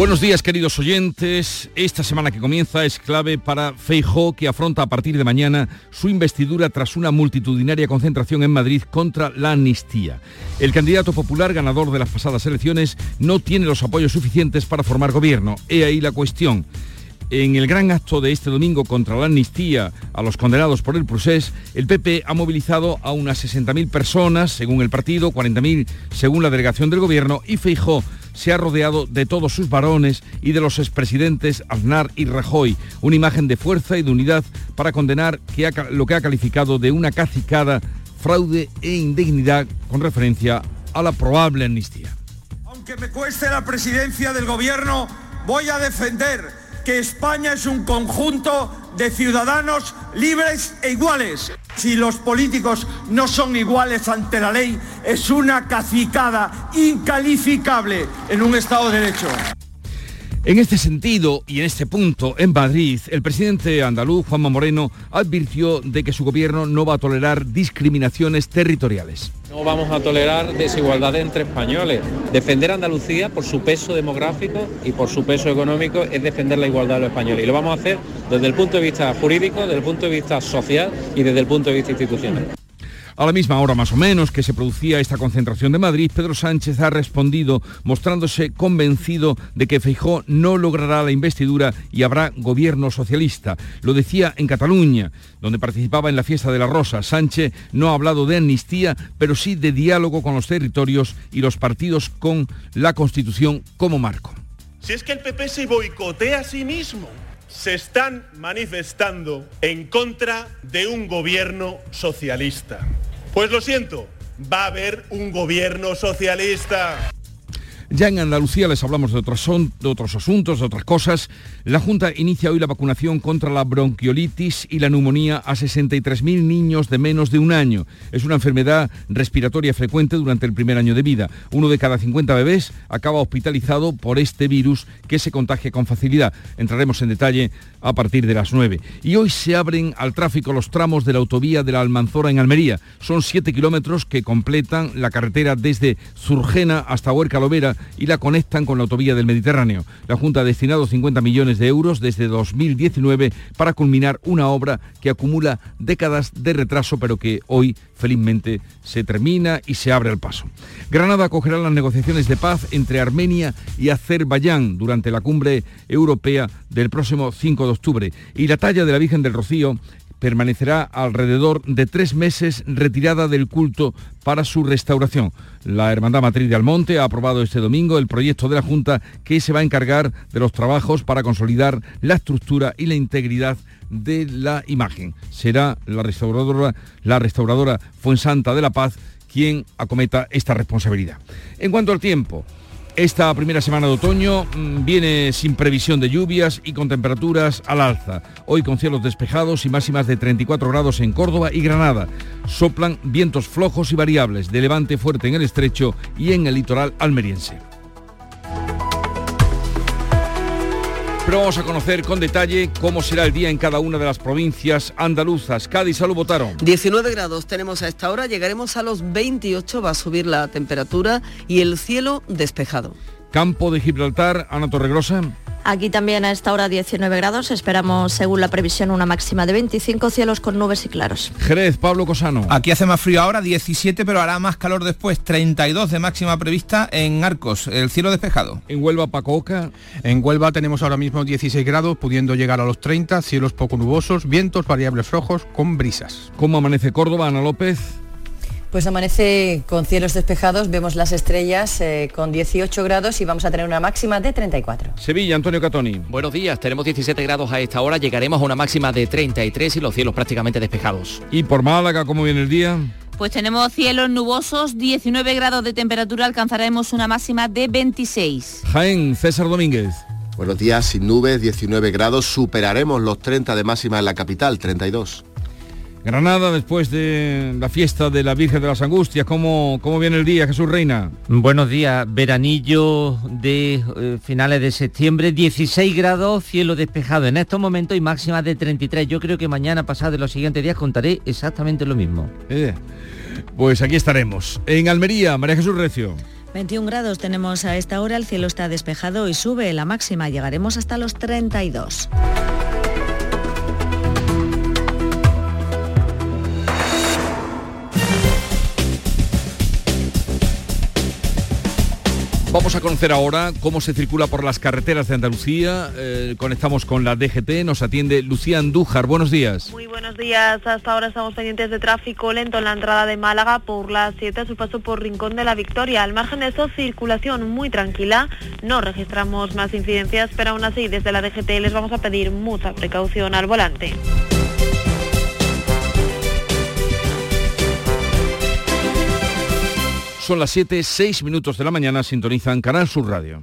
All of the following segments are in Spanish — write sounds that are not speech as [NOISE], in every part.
Buenos días queridos oyentes. Esta semana que comienza es clave para Feijó que afronta a partir de mañana su investidura tras una multitudinaria concentración en Madrid contra la amnistía. El candidato popular ganador de las pasadas elecciones no tiene los apoyos suficientes para formar gobierno. He ahí la cuestión. En el gran acto de este domingo contra la amnistía a los condenados por el procés, el PP ha movilizado a unas 60.000 personas, según el partido, 40.000 según la delegación del gobierno, y Feijó se ha rodeado de todos sus varones y de los expresidentes Aznar y Rajoy, una imagen de fuerza y de unidad para condenar lo que ha calificado de una cacicada, fraude e indignidad con referencia a la probable amnistía. Aunque me cueste la presidencia del gobierno, voy a defender que España es un conjunto de ciudadanos libres e iguales. Si los políticos no son iguales ante la ley, es una cacicada incalificable en un Estado de Derecho. En este sentido y en este punto, en Madrid, el presidente andaluz, Juanma Moreno, advirtió de que su gobierno no va a tolerar discriminaciones territoriales. No vamos a tolerar desigualdad entre españoles. Defender Andalucía por su peso demográfico y por su peso económico es defender la igualdad de los españoles. Y lo vamos a hacer desde el punto de vista jurídico, desde el punto de vista social y desde el punto de vista institucional. A la misma hora más o menos que se producía esta concentración de Madrid, Pedro Sánchez ha respondido mostrándose convencido de que Feijó no logrará la investidura y habrá gobierno socialista. Lo decía en Cataluña, donde participaba en la fiesta de la Rosa. Sánchez no ha hablado de amnistía, pero sí de diálogo con los territorios y los partidos con la Constitución como marco. Si es que el PP se boicotea a sí mismo se están manifestando en contra de un gobierno socialista. Pues lo siento, va a haber un gobierno socialista. Ya en Andalucía les hablamos de otros, de otros asuntos, de otras cosas. La Junta inicia hoy la vacunación contra la bronquiolitis y la neumonía a 63.000 niños de menos de un año. Es una enfermedad respiratoria frecuente durante el primer año de vida. Uno de cada 50 bebés acaba hospitalizado por este virus que se contagia con facilidad. Entraremos en detalle a partir de las 9. Y hoy se abren al tráfico los tramos de la autovía de la Almanzora en Almería. Son 7 kilómetros que completan la carretera desde Zurgena hasta Huerca Lovera y la conectan con la autovía del Mediterráneo. La Junta ha destinado 50 millones de euros desde 2019 para culminar una obra que acumula décadas de retraso, pero que hoy felizmente se termina y se abre el paso. Granada acogerá las negociaciones de paz entre Armenia y Azerbaiyán durante la cumbre europea del próximo 5 de octubre y la talla de la Virgen del Rocío permanecerá alrededor de tres meses retirada del culto para su restauración. La Hermandad Matriz de Almonte ha aprobado este domingo el proyecto de la Junta que se va a encargar de los trabajos para consolidar la estructura y la integridad de la imagen. Será la restauradora, la restauradora Fuensanta de la Paz quien acometa esta responsabilidad. En cuanto al tiempo, esta primera semana de otoño mm, viene sin previsión de lluvias y con temperaturas al alza. Hoy con cielos despejados y máximas de 34 grados en Córdoba y Granada. Soplan vientos flojos y variables de levante fuerte en el estrecho y en el litoral almeriense. Pero vamos a conocer con detalle cómo será el día en cada una de las provincias andaluzas. Cádiz, salud, votaron. 19 grados tenemos a esta hora, llegaremos a los 28, va a subir la temperatura y el cielo despejado. Campo de Gibraltar, Ana Torregrosa. Aquí también a esta hora 19 grados, esperamos según la previsión una máxima de 25 cielos con nubes y claros. Jerez, Pablo Cosano. Aquí hace más frío ahora, 17, pero hará más calor después, 32 de máxima prevista en Arcos, el cielo despejado. En Huelva, Pacoca. En Huelva tenemos ahora mismo 16 grados, pudiendo llegar a los 30, cielos poco nubosos, vientos variables flojos con brisas. ¿Cómo amanece Córdoba, Ana López? Pues amanece con cielos despejados, vemos las estrellas eh, con 18 grados y vamos a tener una máxima de 34. Sevilla, Antonio Catoni. Buenos días, tenemos 17 grados a esta hora, llegaremos a una máxima de 33 y los cielos prácticamente despejados. ¿Y por Málaga cómo viene el día? Pues tenemos cielos nubosos, 19 grados de temperatura, alcanzaremos una máxima de 26. Jaén, César Domínguez. Buenos días, sin nubes, 19 grados, superaremos los 30 de máxima en la capital, 32. Granada, después de la fiesta de la Virgen de las Angustias, ¿cómo, cómo viene el día, Jesús Reina? Buenos días, veranillo de eh, finales de septiembre, 16 grados, cielo despejado en estos momentos y máxima de 33. Yo creo que mañana, pasado de los siguientes días, contaré exactamente lo mismo. Eh, pues aquí estaremos. En Almería, María Jesús Recio. 21 grados tenemos a esta hora, el cielo está despejado y sube la máxima, llegaremos hasta los 32. Vamos a conocer ahora cómo se circula por las carreteras de Andalucía. Eh, conectamos con la DGT, nos atiende Lucía Andújar. Buenos días. Muy buenos días. Hasta ahora estamos pendientes de tráfico lento en la entrada de Málaga por las 7 a su paso por Rincón de la Victoria. Al margen de eso, circulación muy tranquila. No registramos más incidencias, pero aún así desde la DGT les vamos a pedir mucha precaución al volante. Son las 7, 6 minutos de la mañana, sintonizan Canal Sur Radio.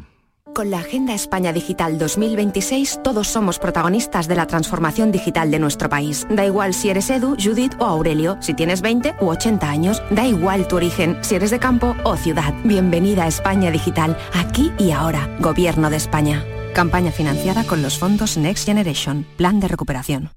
Con la Agenda España Digital 2026 todos somos protagonistas de la transformación digital de nuestro país. Da igual si eres Edu, Judith o Aurelio, si tienes 20 u 80 años, da igual tu origen, si eres de campo o ciudad. Bienvenida a España Digital, aquí y ahora. Gobierno de España. Campaña financiada con los fondos Next Generation, Plan de Recuperación.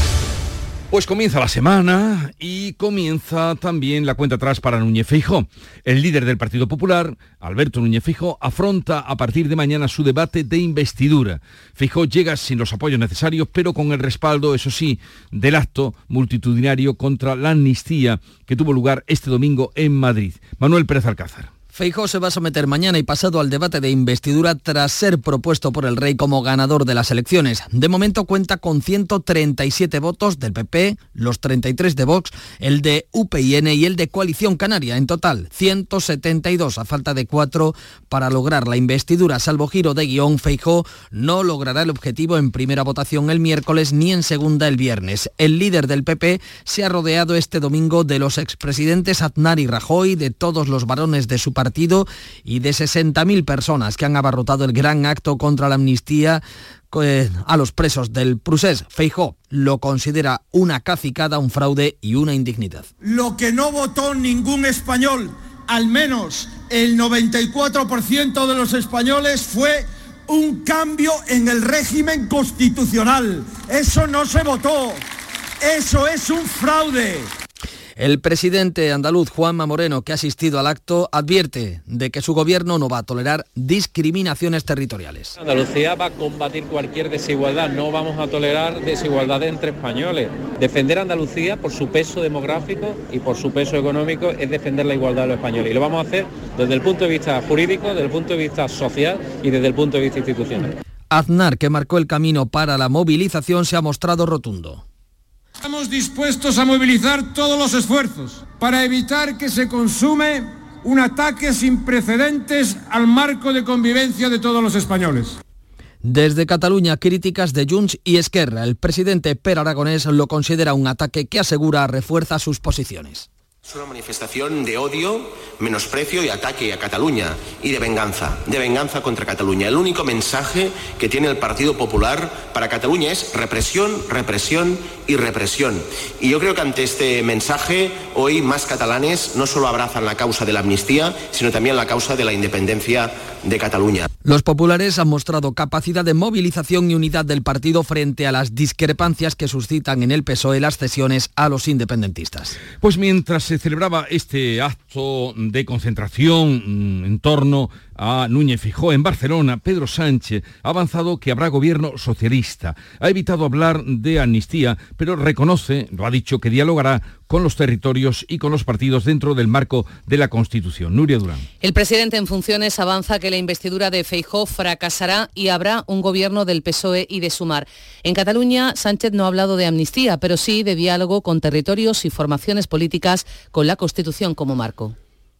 Pues comienza la semana y comienza también la cuenta atrás para Núñez Feijóo. El líder del Partido Popular, Alberto Núñez Feijóo, afronta a partir de mañana su debate de investidura. Feijóo llega sin los apoyos necesarios, pero con el respaldo, eso sí, del acto multitudinario contra la amnistía que tuvo lugar este domingo en Madrid. Manuel Pérez Alcázar. Feijó se va a someter mañana y pasado al debate de investidura tras ser propuesto por el rey como ganador de las elecciones. De momento cuenta con 137 votos del PP, los 33 de Vox, el de UPN y el de Coalición Canaria. En total, 172 a falta de 4 para lograr la investidura. Salvo giro de guion, Feijó no logrará el objetivo en primera votación el miércoles ni en segunda el viernes. El líder del PP se ha rodeado este domingo de los expresidentes Aznar y Rajoy, de todos los varones de su y de 60.000 personas que han abarrotado el gran acto contra la amnistía eh, a los presos del Prusés. Feijó lo considera una cacicada, un fraude y una indignidad. Lo que no votó ningún español, al menos el 94% de los españoles, fue un cambio en el régimen constitucional. Eso no se votó. Eso es un fraude. El presidente andaluz Juanma Moreno, que ha asistido al acto, advierte de que su gobierno no va a tolerar discriminaciones territoriales. Andalucía va a combatir cualquier desigualdad, no vamos a tolerar desigualdad entre españoles. Defender a Andalucía por su peso demográfico y por su peso económico es defender la igualdad de los españoles. Y lo vamos a hacer desde el punto de vista jurídico, desde el punto de vista social y desde el punto de vista institucional. Aznar, que marcó el camino para la movilización, se ha mostrado rotundo. Estamos dispuestos a movilizar todos los esfuerzos para evitar que se consume un ataque sin precedentes al marco de convivencia de todos los españoles. Desde Cataluña, críticas de Junts y Esquerra. El presidente Per Aragonés lo considera un ataque que asegura refuerza sus posiciones. Es una manifestación de odio, menosprecio y ataque a Cataluña y de venganza, de venganza contra Cataluña. El único mensaje que tiene el Partido Popular para Cataluña es represión, represión y represión. Y yo creo que ante este mensaje hoy más catalanes no solo abrazan la causa de la amnistía, sino también la causa de la independencia de Cataluña. Los populares han mostrado capacidad de movilización y unidad del partido frente a las discrepancias que suscitan en el PSOE las cesiones a los independentistas. Pues mientras se celebraba este acto de concentración mm, en torno a Núñez Fijó en Barcelona, Pedro Sánchez ha avanzado que habrá gobierno socialista. Ha evitado hablar de amnistía, pero reconoce, lo ha dicho, que dialogará con los territorios y con los partidos dentro del marco de la Constitución. Nuria Durán. El presidente en funciones avanza que la investidura de Feijó fracasará y habrá un gobierno del PSOE y de Sumar. En Cataluña, Sánchez no ha hablado de amnistía, pero sí de diálogo con territorios y formaciones políticas con la Constitución como marco.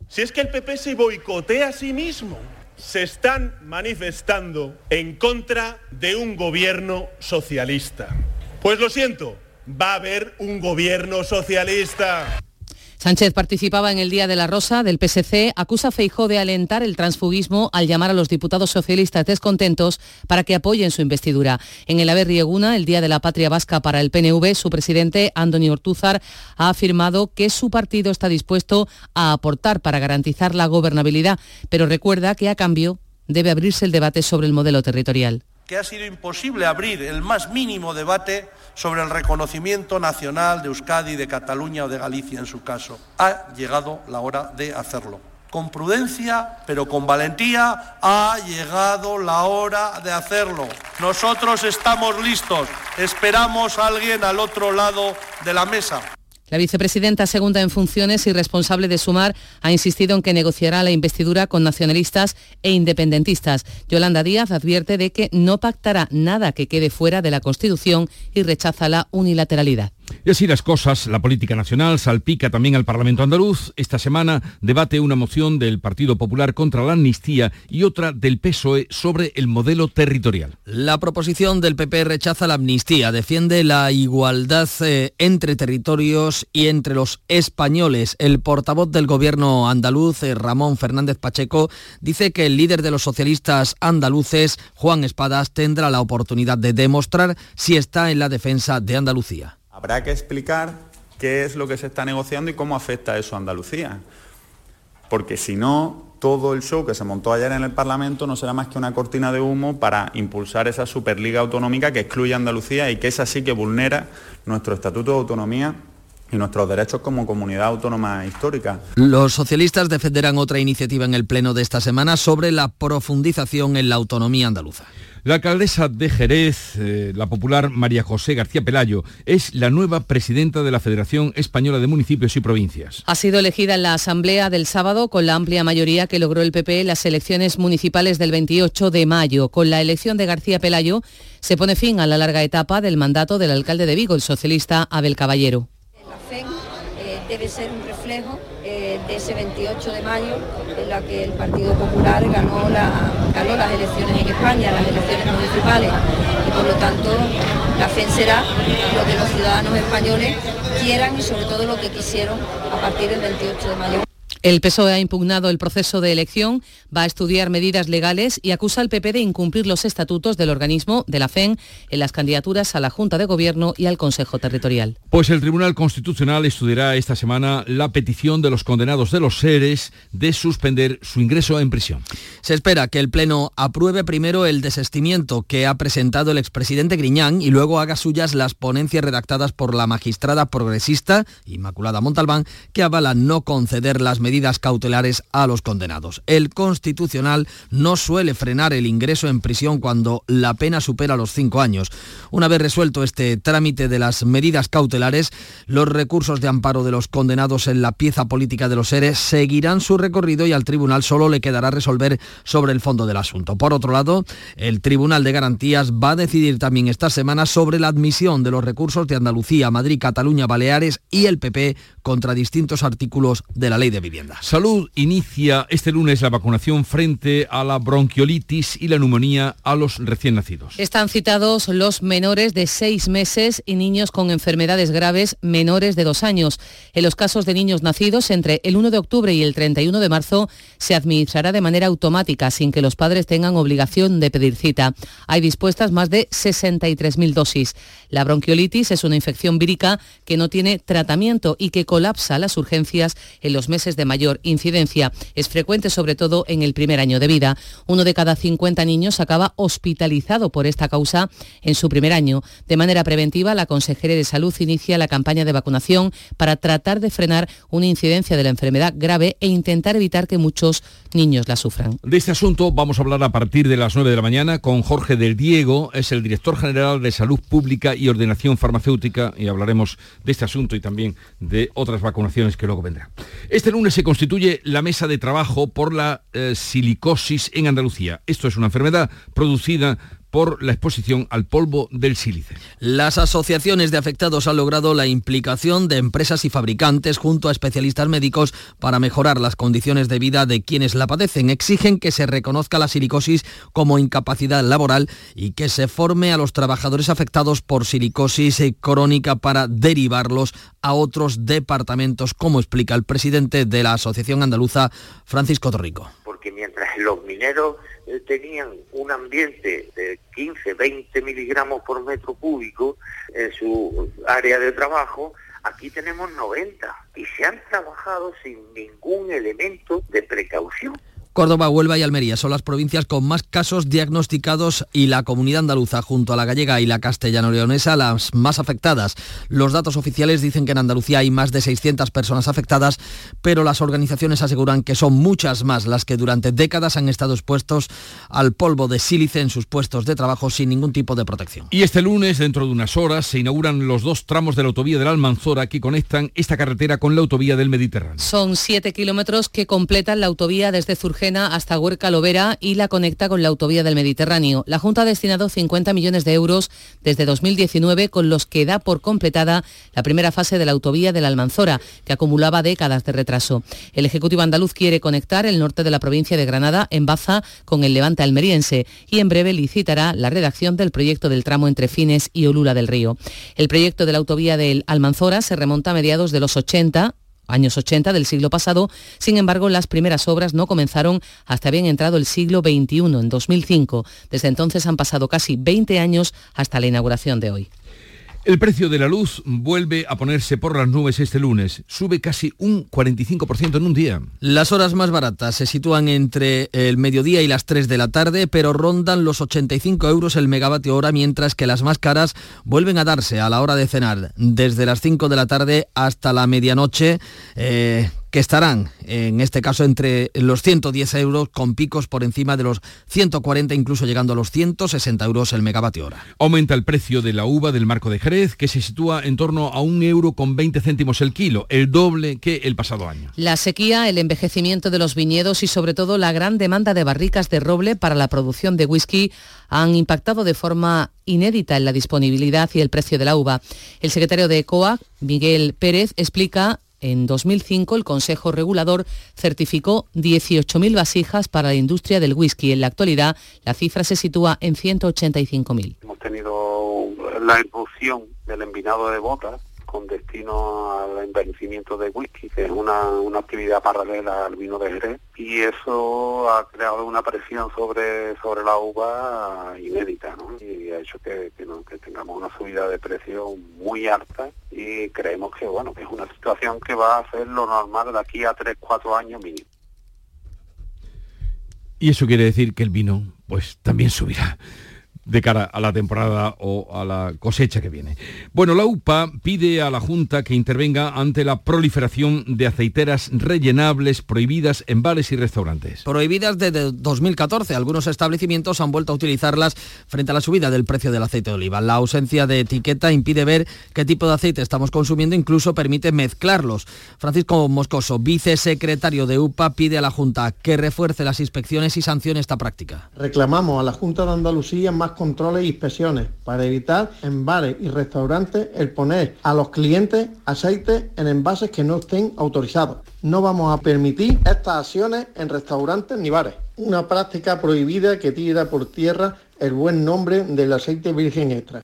Si es que el PP se boicotea a sí mismo, se están manifestando en contra de un gobierno socialista. Pues lo siento, va a haber un gobierno socialista. Sánchez participaba en el Día de la Rosa del PSC, acusa a Feijó de alentar el transfugismo al llamar a los diputados socialistas descontentos para que apoyen su investidura. En el Aver Rieguna, el Día de la Patria Vasca para el PNV, su presidente, Andoni Ortúzar, ha afirmado que su partido está dispuesto a aportar para garantizar la gobernabilidad, pero recuerda que a cambio debe abrirse el debate sobre el modelo territorial. Que ha sido imposible abrir el más mínimo debate sobre el reconocimiento nacional de Euskadi, de Cataluña o de Galicia en su caso. Ha llegado la hora de hacerlo. Con prudencia, pero con valentía, ha llegado la hora de hacerlo. Nosotros estamos listos. Esperamos a alguien al otro lado de la mesa. La vicepresidenta segunda en funciones y responsable de Sumar ha insistido en que negociará la investidura con nacionalistas e independentistas. Yolanda Díaz advierte de que no pactará nada que quede fuera de la Constitución y rechaza la unilateralidad. Y así las cosas, la política nacional salpica también al Parlamento andaluz. Esta semana debate una moción del Partido Popular contra la amnistía y otra del PSOE sobre el modelo territorial. La proposición del PP rechaza la amnistía, defiende la igualdad eh, entre territorios y entre los españoles. El portavoz del gobierno andaluz, eh, Ramón Fernández Pacheco, dice que el líder de los socialistas andaluces, Juan Espadas, tendrá la oportunidad de demostrar si está en la defensa de Andalucía. Habrá que explicar qué es lo que se está negociando y cómo afecta eso a Andalucía. Porque si no, todo el show que se montó ayer en el Parlamento no será más que una cortina de humo para impulsar esa Superliga Autonómica que excluye a Andalucía y que es así que vulnera nuestro Estatuto de Autonomía y nuestros derechos como comunidad autónoma histórica. Los socialistas defenderán otra iniciativa en el Pleno de esta semana sobre la profundización en la autonomía andaluza. La alcaldesa de Jerez, eh, la popular María José García Pelayo, es la nueva presidenta de la Federación Española de Municipios y Provincias. Ha sido elegida en la asamblea del sábado con la amplia mayoría que logró el PP en las elecciones municipales del 28 de mayo. Con la elección de García Pelayo se pone fin a la larga etapa del mandato del alcalde de Vigo, el socialista Abel Caballero. La FEN eh, debe ser un reflejo de ese 28 de mayo en la que el Partido Popular ganó, la, ganó las elecciones en España, las elecciones municipales, y por lo tanto la FEN será lo que los ciudadanos españoles quieran y sobre todo lo que quisieron a partir del 28 de mayo. El PSOE ha impugnado el proceso de elección, va a estudiar medidas legales y acusa al PP de incumplir los estatutos del organismo de la FEN en las candidaturas a la Junta de Gobierno y al Consejo Territorial. Pues el Tribunal Constitucional estudiará esta semana la petición de los condenados de los seres de suspender su ingreso en prisión. Se espera que el Pleno apruebe primero el desestimiento que ha presentado el expresidente Griñán y luego haga suyas las ponencias redactadas por la magistrada progresista Inmaculada Montalbán que avala no conceder las medidas medidas cautelares a los condenados. El Constitucional no suele frenar el ingreso en prisión cuando la pena supera los cinco años. Una vez resuelto este trámite de las medidas cautelares, los recursos de amparo de los condenados en la pieza política de los seres seguirán su recorrido y al tribunal solo le quedará resolver sobre el fondo del asunto. Por otro lado, el Tribunal de Garantías va a decidir también esta semana sobre la admisión de los recursos de Andalucía, Madrid, Cataluña, Baleares y el PP contra distintos artículos de la ley de vivienda. Salud inicia este lunes la vacunación frente a la bronquiolitis y la neumonía a los recién nacidos. Están citados los menores de seis meses y niños con enfermedades graves menores de dos años. En los casos de niños nacidos entre el 1 de octubre y el 31 de marzo se administrará de manera automática sin que los padres tengan obligación de pedir cita. Hay dispuestas más de 63.000 dosis. La bronquiolitis es una infección vírica que no tiene tratamiento y que colapsa las urgencias en los meses de mayor incidencia. Es frecuente sobre todo en el primer año de vida. Uno de cada 50 niños acaba hospitalizado por esta causa en su primer año. De manera preventiva, la Consejería de Salud inicia la campaña de vacunación para tratar de frenar una incidencia de la enfermedad grave e intentar evitar que muchos niños la sufran. De este asunto vamos a hablar a partir de las 9 de la mañana con Jorge del Diego, es el director general de Salud Pública y Ordenación Farmacéutica y hablaremos de este asunto y también de otras vacunaciones que luego vendrán. Este lunes constituye la mesa de trabajo por la eh, silicosis en Andalucía. Esto es una enfermedad producida por la exposición al polvo del sílice. Las asociaciones de afectados han logrado la implicación de empresas y fabricantes junto a especialistas médicos para mejorar las condiciones de vida de quienes la padecen. Exigen que se reconozca la silicosis como incapacidad laboral y que se forme a los trabajadores afectados por silicosis crónica para derivarlos a otros departamentos, como explica el presidente de la Asociación Andaluza, Francisco Torrico. Porque mientras los mineros eh, tenían un ambiente de 15, 20 miligramos por metro cúbico en su área de trabajo, aquí tenemos 90 y se han trabajado sin ningún elemento de precaución. Córdoba, Huelva y Almería son las provincias con más casos diagnosticados y la comunidad andaluza junto a la gallega y la castellano-leonesa las más afectadas. Los datos oficiales dicen que en Andalucía hay más de 600 personas afectadas, pero las organizaciones aseguran que son muchas más las que durante décadas han estado expuestos al polvo de sílice en sus puestos de trabajo sin ningún tipo de protección. Y este lunes, dentro de unas horas, se inauguran los dos tramos de la autovía del Almanzora que conectan esta carretera con la autovía del Mediterráneo. Son siete kilómetros que completan la autovía desde Zurgel hasta Huerca Lovera y la conecta con la autovía del Mediterráneo. La Junta ha destinado 50 millones de euros desde 2019 con los que da por completada la primera fase de la autovía de la Almanzora, que acumulaba décadas de retraso. El Ejecutivo andaluz quiere conectar el norte de la provincia de Granada en Baza con el levante almeriense y en breve licitará la redacción del proyecto del tramo entre Fines y Olula del Río. El proyecto de la autovía del Almanzora se remonta a mediados de los 80 años 80 del siglo pasado. Sin embargo, las primeras obras no comenzaron hasta bien entrado el siglo XXI, en 2005. Desde entonces han pasado casi 20 años hasta la inauguración de hoy. El precio de la luz vuelve a ponerse por las nubes este lunes. Sube casi un 45% en un día. Las horas más baratas se sitúan entre el mediodía y las 3 de la tarde, pero rondan los 85 euros el megavatio hora, mientras que las más caras vuelven a darse a la hora de cenar, desde las 5 de la tarde hasta la medianoche. Eh, que estarán, en este caso, entre los 110 euros con picos por encima de los 140, incluso llegando a los 160 euros el megavatio hora. Aumenta el precio de la uva del marco de Jerez, que se sitúa en torno a un euro con 20 céntimos el kilo, el doble que el pasado año. La sequía, el envejecimiento de los viñedos y sobre todo la gran demanda de barricas de roble para la producción de whisky han impactado de forma inédita en la disponibilidad y el precio de la uva. El secretario de COA, Miguel Pérez, explica en 2005 el Consejo Regulador certificó 18.000 vasijas para la industria del whisky. En la actualidad la cifra se sitúa en 185.000. Hemos tenido la evolución del envinado de botas con destino al envejecimiento de whisky, que es una, una actividad paralela al vino de Jerez, y eso ha creado una presión sobre, sobre la uva inédita, ¿no? y ha hecho que, que, que tengamos una subida de precio muy alta y creemos que bueno que es una situación que va a ser lo normal de aquí a 3, 4 años mínimo. Y eso quiere decir que el vino pues también subirá de cara a la temporada o a la cosecha que viene. Bueno, la UPA pide a la Junta que intervenga ante la proliferación de aceiteras rellenables prohibidas en bares y restaurantes. Prohibidas desde 2014, algunos establecimientos han vuelto a utilizarlas frente a la subida del precio del aceite de oliva. La ausencia de etiqueta impide ver qué tipo de aceite estamos consumiendo, incluso permite mezclarlos. Francisco Moscoso, vicesecretario de UPA, pide a la Junta que refuerce las inspecciones y sancione esta práctica. Reclamamos a la Junta de Andalucía más controles e inspecciones para evitar en bares y restaurantes el poner a los clientes aceite en envases que no estén autorizados. No vamos a permitir estas acciones en restaurantes ni bares. Una práctica prohibida que tira por tierra el buen nombre del aceite virgen extra.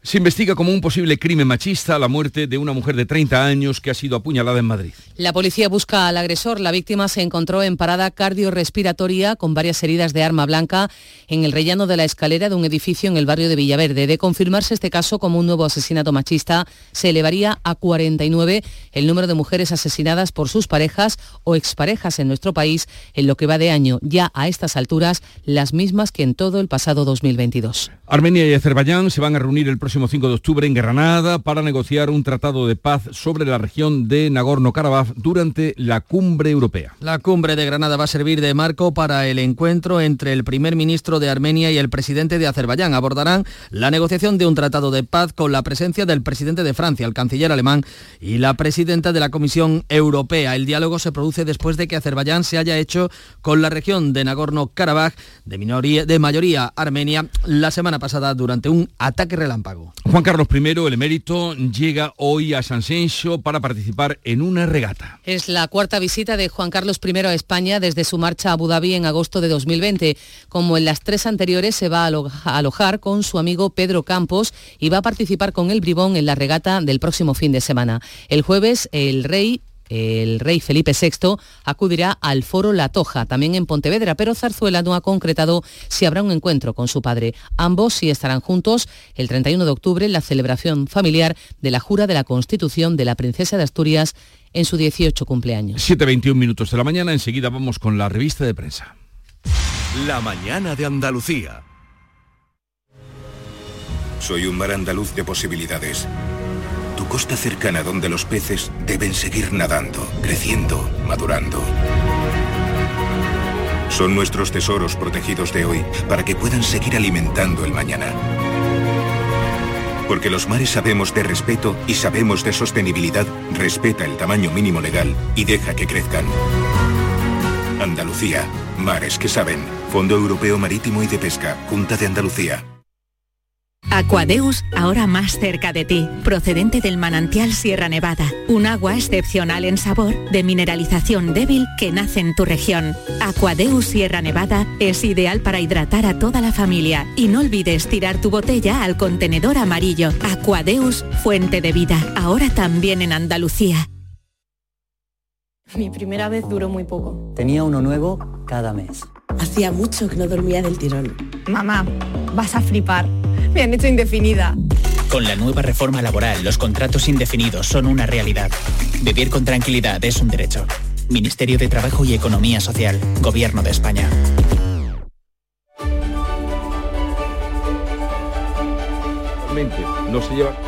Se investiga como un posible crimen machista la muerte de una mujer de 30 años que ha sido apuñalada en Madrid. La policía busca al agresor. La víctima se encontró en parada cardiorrespiratoria con varias heridas de arma blanca en el rellano de la escalera de un edificio en el barrio de Villaverde. De confirmarse este caso como un nuevo asesinato machista, se elevaría a 49 el número de mujeres asesinadas por sus parejas o exparejas en nuestro país en lo que va de año, ya a estas alturas las mismas que en todo el pasado 2022. Armenia y Azerbaiyán se van a reunir el próximo 5 de octubre en Granada para negociar un tratado de paz sobre la región de Nagorno-Karabaj durante la cumbre europea. La cumbre de Granada va a servir de marco para el encuentro entre el primer ministro de Armenia y el presidente de Azerbaiyán. Abordarán la negociación de un tratado de paz con la presencia del presidente de Francia, el canciller alemán y la presidenta de la Comisión Europea. El diálogo se produce después de que Azerbaiyán se haya hecho con la región de Nagorno-Karabaj de, de mayoría armenia la semana pasada durante un ataque relámpago. Juan Carlos I, el emérito, llega hoy a San Senso para participar en una regata. Es la cuarta visita de Juan Carlos I a España desde su marcha a Abu Dhabi en agosto de 2020. Como en las tres anteriores, se va a alojar con su amigo Pedro Campos y va a participar con el Bribón en la regata del próximo fin de semana. El jueves, el rey el rey Felipe VI acudirá al foro La Toja, también en Pontevedra, pero Zarzuela no ha concretado si habrá un encuentro con su padre. Ambos sí estarán juntos el 31 de octubre en la celebración familiar de la jura de la Constitución de la Princesa de Asturias en su 18 cumpleaños. 7.21 minutos de la mañana, enseguida vamos con la revista de prensa. La mañana de Andalucía. Soy un mar andaluz de posibilidades tu costa cercana donde los peces deben seguir nadando, creciendo, madurando. Son nuestros tesoros protegidos de hoy para que puedan seguir alimentando el mañana. Porque los mares sabemos de respeto y sabemos de sostenibilidad, respeta el tamaño mínimo legal y deja que crezcan. Andalucía, mares que saben. Fondo Europeo Marítimo y de Pesca, Junta de Andalucía. Aquadeus, ahora más cerca de ti, procedente del manantial Sierra Nevada, un agua excepcional en sabor, de mineralización débil que nace en tu región. Aquadeus Sierra Nevada es ideal para hidratar a toda la familia y no olvides tirar tu botella al contenedor amarillo. Aquadeus, fuente de vida, ahora también en Andalucía. Mi primera vez duró muy poco. Tenía uno nuevo cada mes. Hacía mucho que no dormía del tirón. Mamá, vas a flipar. Me han hecho indefinida. Con la nueva reforma laboral, los contratos indefinidos son una realidad. Vivir con tranquilidad es un derecho. Ministerio de Trabajo y Economía Social, Gobierno de España. No se lleva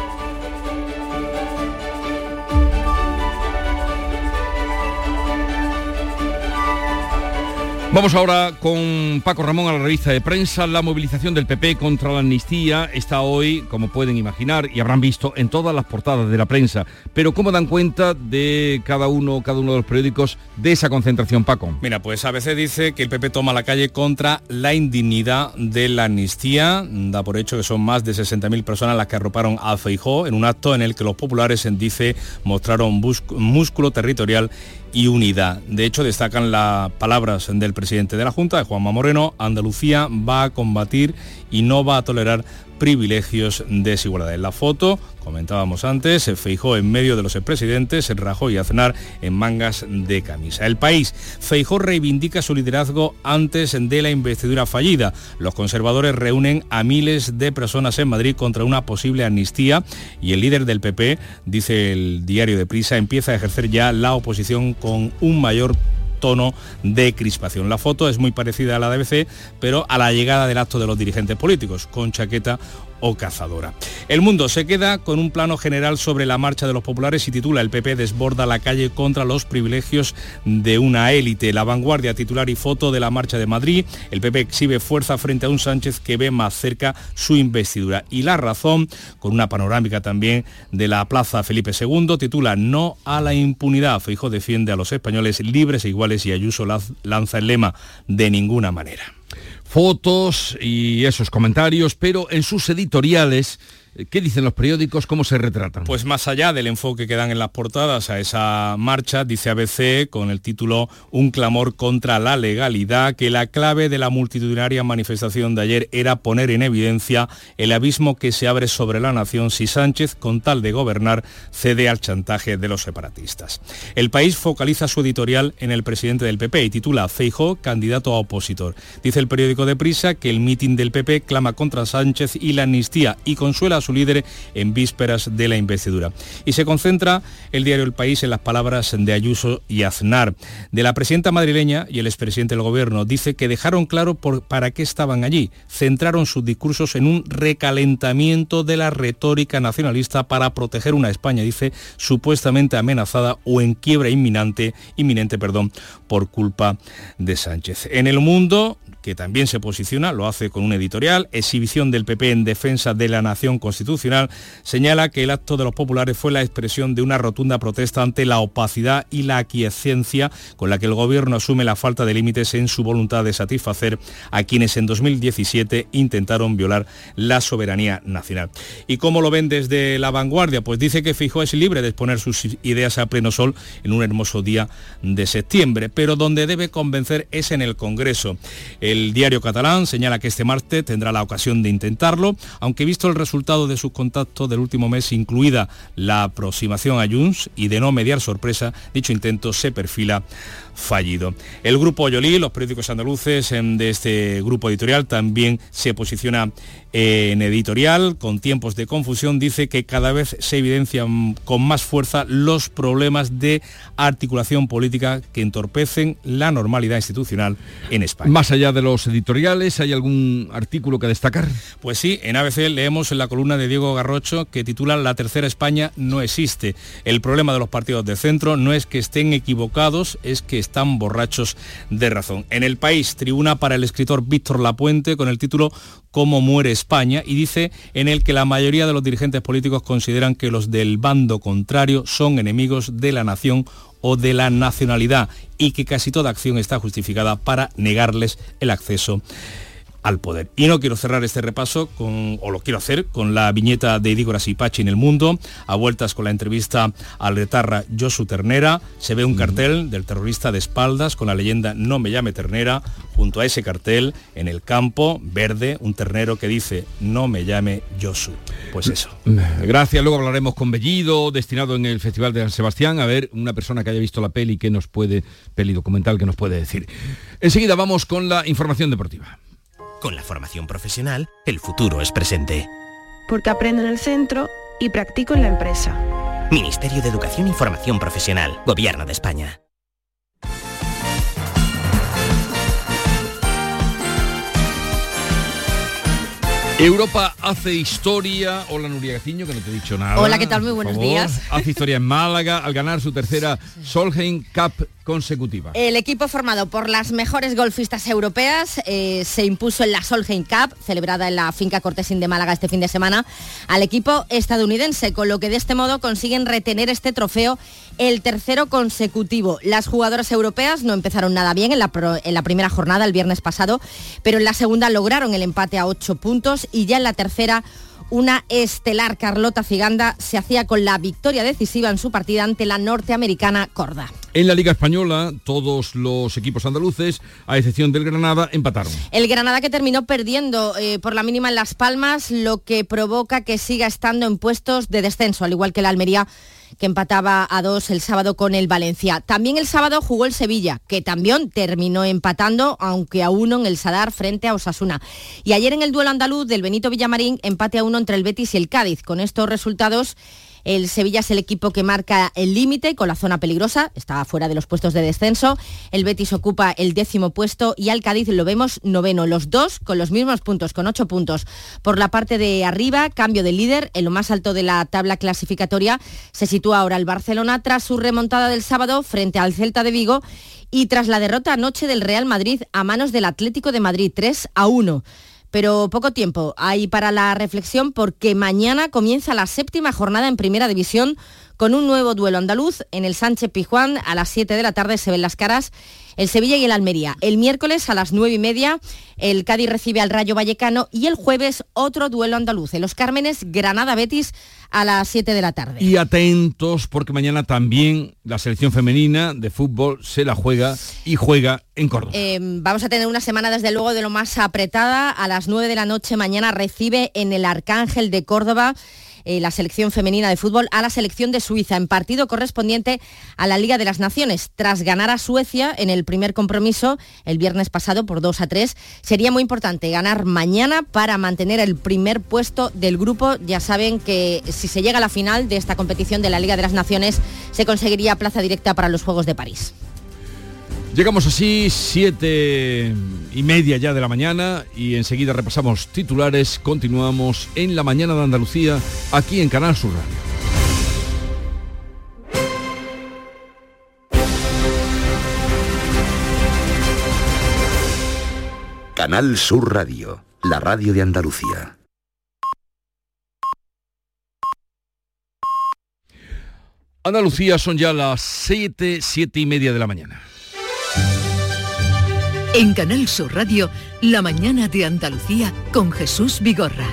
Vamos ahora con Paco Ramón a la revista de prensa. La movilización del PP contra la amnistía está hoy, como pueden imaginar y habrán visto, en todas las portadas de la prensa. Pero ¿cómo dan cuenta de cada uno, cada uno de los periódicos de esa concentración, Paco? Mira, pues a veces dice que el PP toma la calle contra la indignidad de la amnistía. Da por hecho que son más de 60.000 personas las que arroparon a Feijó en un acto en el que los populares, en dice, mostraron músculo territorial y. De hecho, destacan las palabras del presidente de la Junta, de Juanma Moreno, Andalucía va a combatir y no va a tolerar privilegios desigualdad. En la foto, comentábamos antes, se Feijó en medio de los presidentes, Rajoy y Aznar en mangas de camisa. El país, Feijó reivindica su liderazgo antes de la investidura fallida. Los conservadores reúnen a miles de personas en Madrid contra una posible amnistía y el líder del PP, dice el diario de Prisa, empieza a ejercer ya la oposición con un mayor tono de crispación. La foto es muy parecida a la de ABC, pero a la llegada del acto de los dirigentes políticos, con chaqueta o cazadora. El mundo se queda con un plano general sobre la marcha de los populares y titula El PP desborda la calle contra los privilegios de una élite. La vanguardia titular y foto de la marcha de Madrid. El PP exhibe fuerza frente a un Sánchez que ve más cerca su investidura. Y la razón, con una panorámica también de la Plaza Felipe II, titula No a la impunidad. Feijo defiende a los españoles libres e iguales y Ayuso lanza el lema de ninguna manera fotos y esos comentarios, pero en sus editoriales ¿Qué dicen los periódicos? ¿Cómo se retratan? Pues más allá del enfoque que dan en las portadas a esa marcha, dice ABC con el título Un clamor contra la legalidad, que la clave de la multitudinaria manifestación de ayer era poner en evidencia el abismo que se abre sobre la nación si Sánchez, con tal de gobernar, cede al chantaje de los separatistas. El país focaliza su editorial en el presidente del PP y titula Feijó, candidato a opositor. Dice el periódico de Prisa que el mitin del PP clama contra Sánchez y la amnistía y consuela su líder en vísperas de la investidura. Y se concentra el diario El País en las palabras de Ayuso y Aznar. De la presidenta madrileña y el expresidente del gobierno dice que dejaron claro por, para qué estaban allí. Centraron sus discursos en un recalentamiento de la retórica nacionalista para proteger una España, dice, supuestamente amenazada o en quiebra inminente, inminente perdón, por culpa de Sánchez. En el mundo, que también se posiciona, lo hace con un editorial, exhibición del PP en defensa de la nación constitucional, señala que el acto de los populares fue la expresión de una rotunda protesta ante la opacidad y la aquiescencia con la que el gobierno asume la falta de límites en su voluntad de satisfacer a quienes en 2017 intentaron violar la soberanía nacional. ¿Y cómo lo ven desde la vanguardia? Pues dice que Fijó es libre de exponer sus ideas a pleno sol en un hermoso día de septiembre, pero donde debe convencer es en el Congreso. El diario catalán señala que este martes tendrá la ocasión de intentarlo, aunque visto el resultado de sus contactos del último mes, incluida la aproximación a Junts y de no mediar sorpresa, dicho intento se perfila fallido. El grupo Yolí, los periódicos andaluces em, de este grupo editorial también se posiciona en editorial, con tiempos de confusión, dice que cada vez se evidencian con más fuerza los problemas de articulación política que entorpecen la normalidad institucional en España. Más allá de los editoriales, ¿hay algún artículo que destacar? Pues sí, en ABC leemos en la columna de Diego Garrocho que titula La tercera España no existe. El problema de los partidos de centro no es que estén equivocados, es que están borrachos de razón. En el país, tribuna para el escritor Víctor Lapuente con el título Cómo muere España y dice en el que la mayoría de los dirigentes políticos consideran que los del bando contrario son enemigos de la nación o de la nacionalidad y que casi toda acción está justificada para negarles el acceso al poder. Y no quiero cerrar este repaso con, o lo quiero hacer con la viñeta de Idígora Sipachi en el mundo, a vueltas con la entrevista al retarra Josu Ternera, se ve un cartel del terrorista de espaldas con la leyenda No me llame Ternera, junto a ese cartel en el campo verde, un ternero que dice No me llame Josu. Pues eso. Gracias, luego hablaremos con Bellido, destinado en el Festival de San Sebastián, a ver una persona que haya visto la peli que nos puede, peli documental que nos puede decir. Enseguida vamos con la información deportiva. Con la formación profesional, el futuro es presente. Porque aprendo en el centro y practico en la empresa. Ministerio de Educación y Formación Profesional, Gobierno de España. Europa hace historia. Hola Nuria Gaciño, que no te he dicho nada. Hola, ¿qué tal? Muy buenos días. [LAUGHS] Hace historia en Málaga al ganar su tercera Solheim Cup consecutiva. El equipo formado por las mejores golfistas europeas eh, se impuso en la Solheim Cup, celebrada en la finca Cortesín de Málaga este fin de semana, al equipo estadounidense, con lo que de este modo consiguen retener este trofeo el tercero consecutivo. Las jugadoras europeas no empezaron nada bien en la, en la primera jornada el viernes pasado, pero en la segunda lograron el empate a ocho puntos y ya en la tercera una estelar Carlota Ciganda se hacía con la victoria decisiva en su partida ante la norteamericana Corda. En la Liga Española, todos los equipos andaluces, a excepción del Granada, empataron. El Granada que terminó perdiendo eh, por la mínima en Las Palmas, lo que provoca que siga estando en puestos de descenso, al igual que la Almería que empataba a dos el sábado con el Valencia. También el sábado jugó el Sevilla, que también terminó empatando, aunque a uno en el Sadar frente a Osasuna. Y ayer en el duelo andaluz del Benito Villamarín, empate a uno entre el Betis y el Cádiz. Con estos resultados el Sevilla es el equipo que marca el límite con la zona peligrosa, está fuera de los puestos de descenso. El Betis ocupa el décimo puesto y al Cádiz lo vemos noveno. Los dos con los mismos puntos, con ocho puntos. Por la parte de arriba, cambio de líder. En lo más alto de la tabla clasificatoria se sitúa ahora el Barcelona tras su remontada del sábado frente al Celta de Vigo y tras la derrota anoche del Real Madrid a manos del Atlético de Madrid 3 a 1 pero poco tiempo. Hay para la reflexión porque mañana comienza la séptima jornada en Primera División con un nuevo duelo andaluz en el Sánchez Pijuán a las 7 de la tarde se ven las caras el Sevilla y el Almería. El miércoles a las 9 y media el Cádiz recibe al Rayo Vallecano y el jueves otro duelo andaluz en Los Cármenes, Granada Betis a las 7 de la tarde. Y atentos porque mañana también la selección femenina de fútbol se la juega y juega en Córdoba. Eh, vamos a tener una semana desde luego de lo más apretada. A las 9 de la noche mañana recibe en el Arcángel de Córdoba eh, la selección femenina de fútbol a la selección de Suiza en partido correspondiente a la Liga de las Naciones. Tras ganar a Suecia en el primer compromiso el viernes pasado por 2 a 3, sería muy importante ganar mañana para mantener el primer puesto del grupo. Ya saben que si se llega a la final de esta competición de la Liga de las Naciones se conseguiría plaza directa para los Juegos de París. Llegamos así, siete y media ya de la mañana y enseguida repasamos titulares. Continuamos en la mañana de Andalucía, aquí en Canal Sur Radio. Canal Sur Radio, la radio de Andalucía. Andalucía son ya las siete, siete y media de la mañana. En Canal Sur Radio, La mañana de Andalucía con Jesús Vigorra.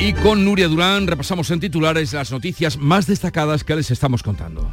Y con Nuria Durán repasamos en titulares las noticias más destacadas que les estamos contando.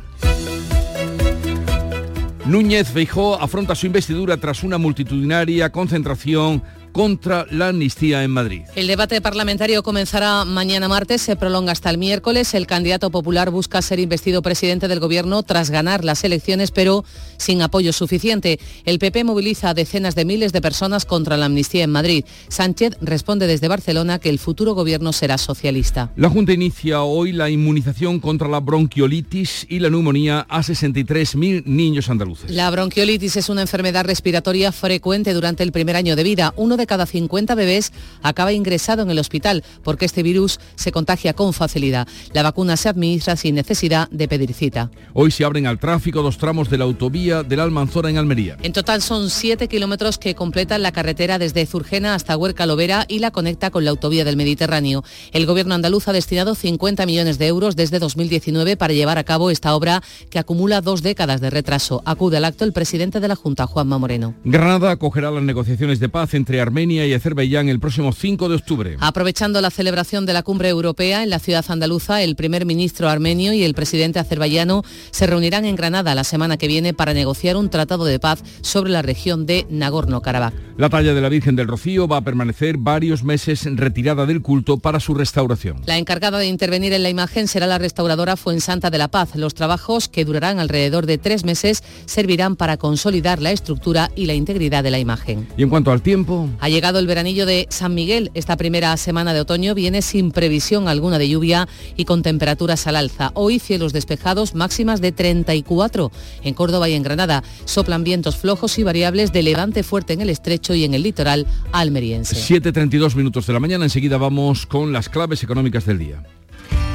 Núñez Feijó afronta su investidura tras una multitudinaria concentración contra la amnistía en Madrid. El debate parlamentario comenzará mañana martes, se prolonga hasta el miércoles. El candidato popular busca ser investido presidente del gobierno tras ganar las elecciones, pero sin apoyo suficiente. El PP moviliza a decenas de miles de personas contra la amnistía en Madrid. Sánchez responde desde Barcelona que el futuro gobierno será socialista. La Junta inicia hoy la inmunización contra la bronquiolitis y la neumonía a 63.000 niños andaluces. La bronquiolitis es una enfermedad respiratoria frecuente durante el primer año de vida. Uno de cada 50 bebés acaba ingresado en el hospital porque este virus se contagia con facilidad. La vacuna se administra sin necesidad de pedir cita. Hoy se abren al tráfico dos tramos de la autovía de la Almanzora en Almería. En total son 7 kilómetros que completan la carretera desde Zurgena hasta Huerca Lovera y la conecta con la autovía del Mediterráneo. El gobierno andaluz ha destinado 50 millones de euros desde 2019 para llevar a cabo esta obra que acumula dos décadas de retraso. Acude al acto el presidente de la Junta, Juanma Moreno. Granada acogerá las negociaciones de paz entre Armenia Armenia y Azerbaiyán el próximo 5 de octubre. Aprovechando la celebración de la cumbre europea en la ciudad andaluza, el primer ministro armenio y el presidente azerbaiyano se reunirán en Granada la semana que viene para negociar un tratado de paz sobre la región de Nagorno-Karabaj. La talla de la Virgen del Rocío va a permanecer varios meses retirada del culto para su restauración. La encargada de intervenir en la imagen será la restauradora Fuensanta de la Paz. Los trabajos, que durarán alrededor de tres meses, servirán para consolidar la estructura y la integridad de la imagen. Y en cuanto al tiempo... Ha llegado el veranillo de San Miguel. Esta primera semana de otoño viene sin previsión alguna de lluvia y con temperaturas al alza. Hoy cielos despejados, máximas de 34 en Córdoba y en Granada. Soplan vientos flojos y variables de levante fuerte en el estrecho y en el litoral almeriense. 7.32 minutos de la mañana. Enseguida vamos con las claves económicas del día.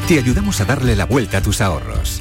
Te ayudamos a darle la vuelta a tus ahorros.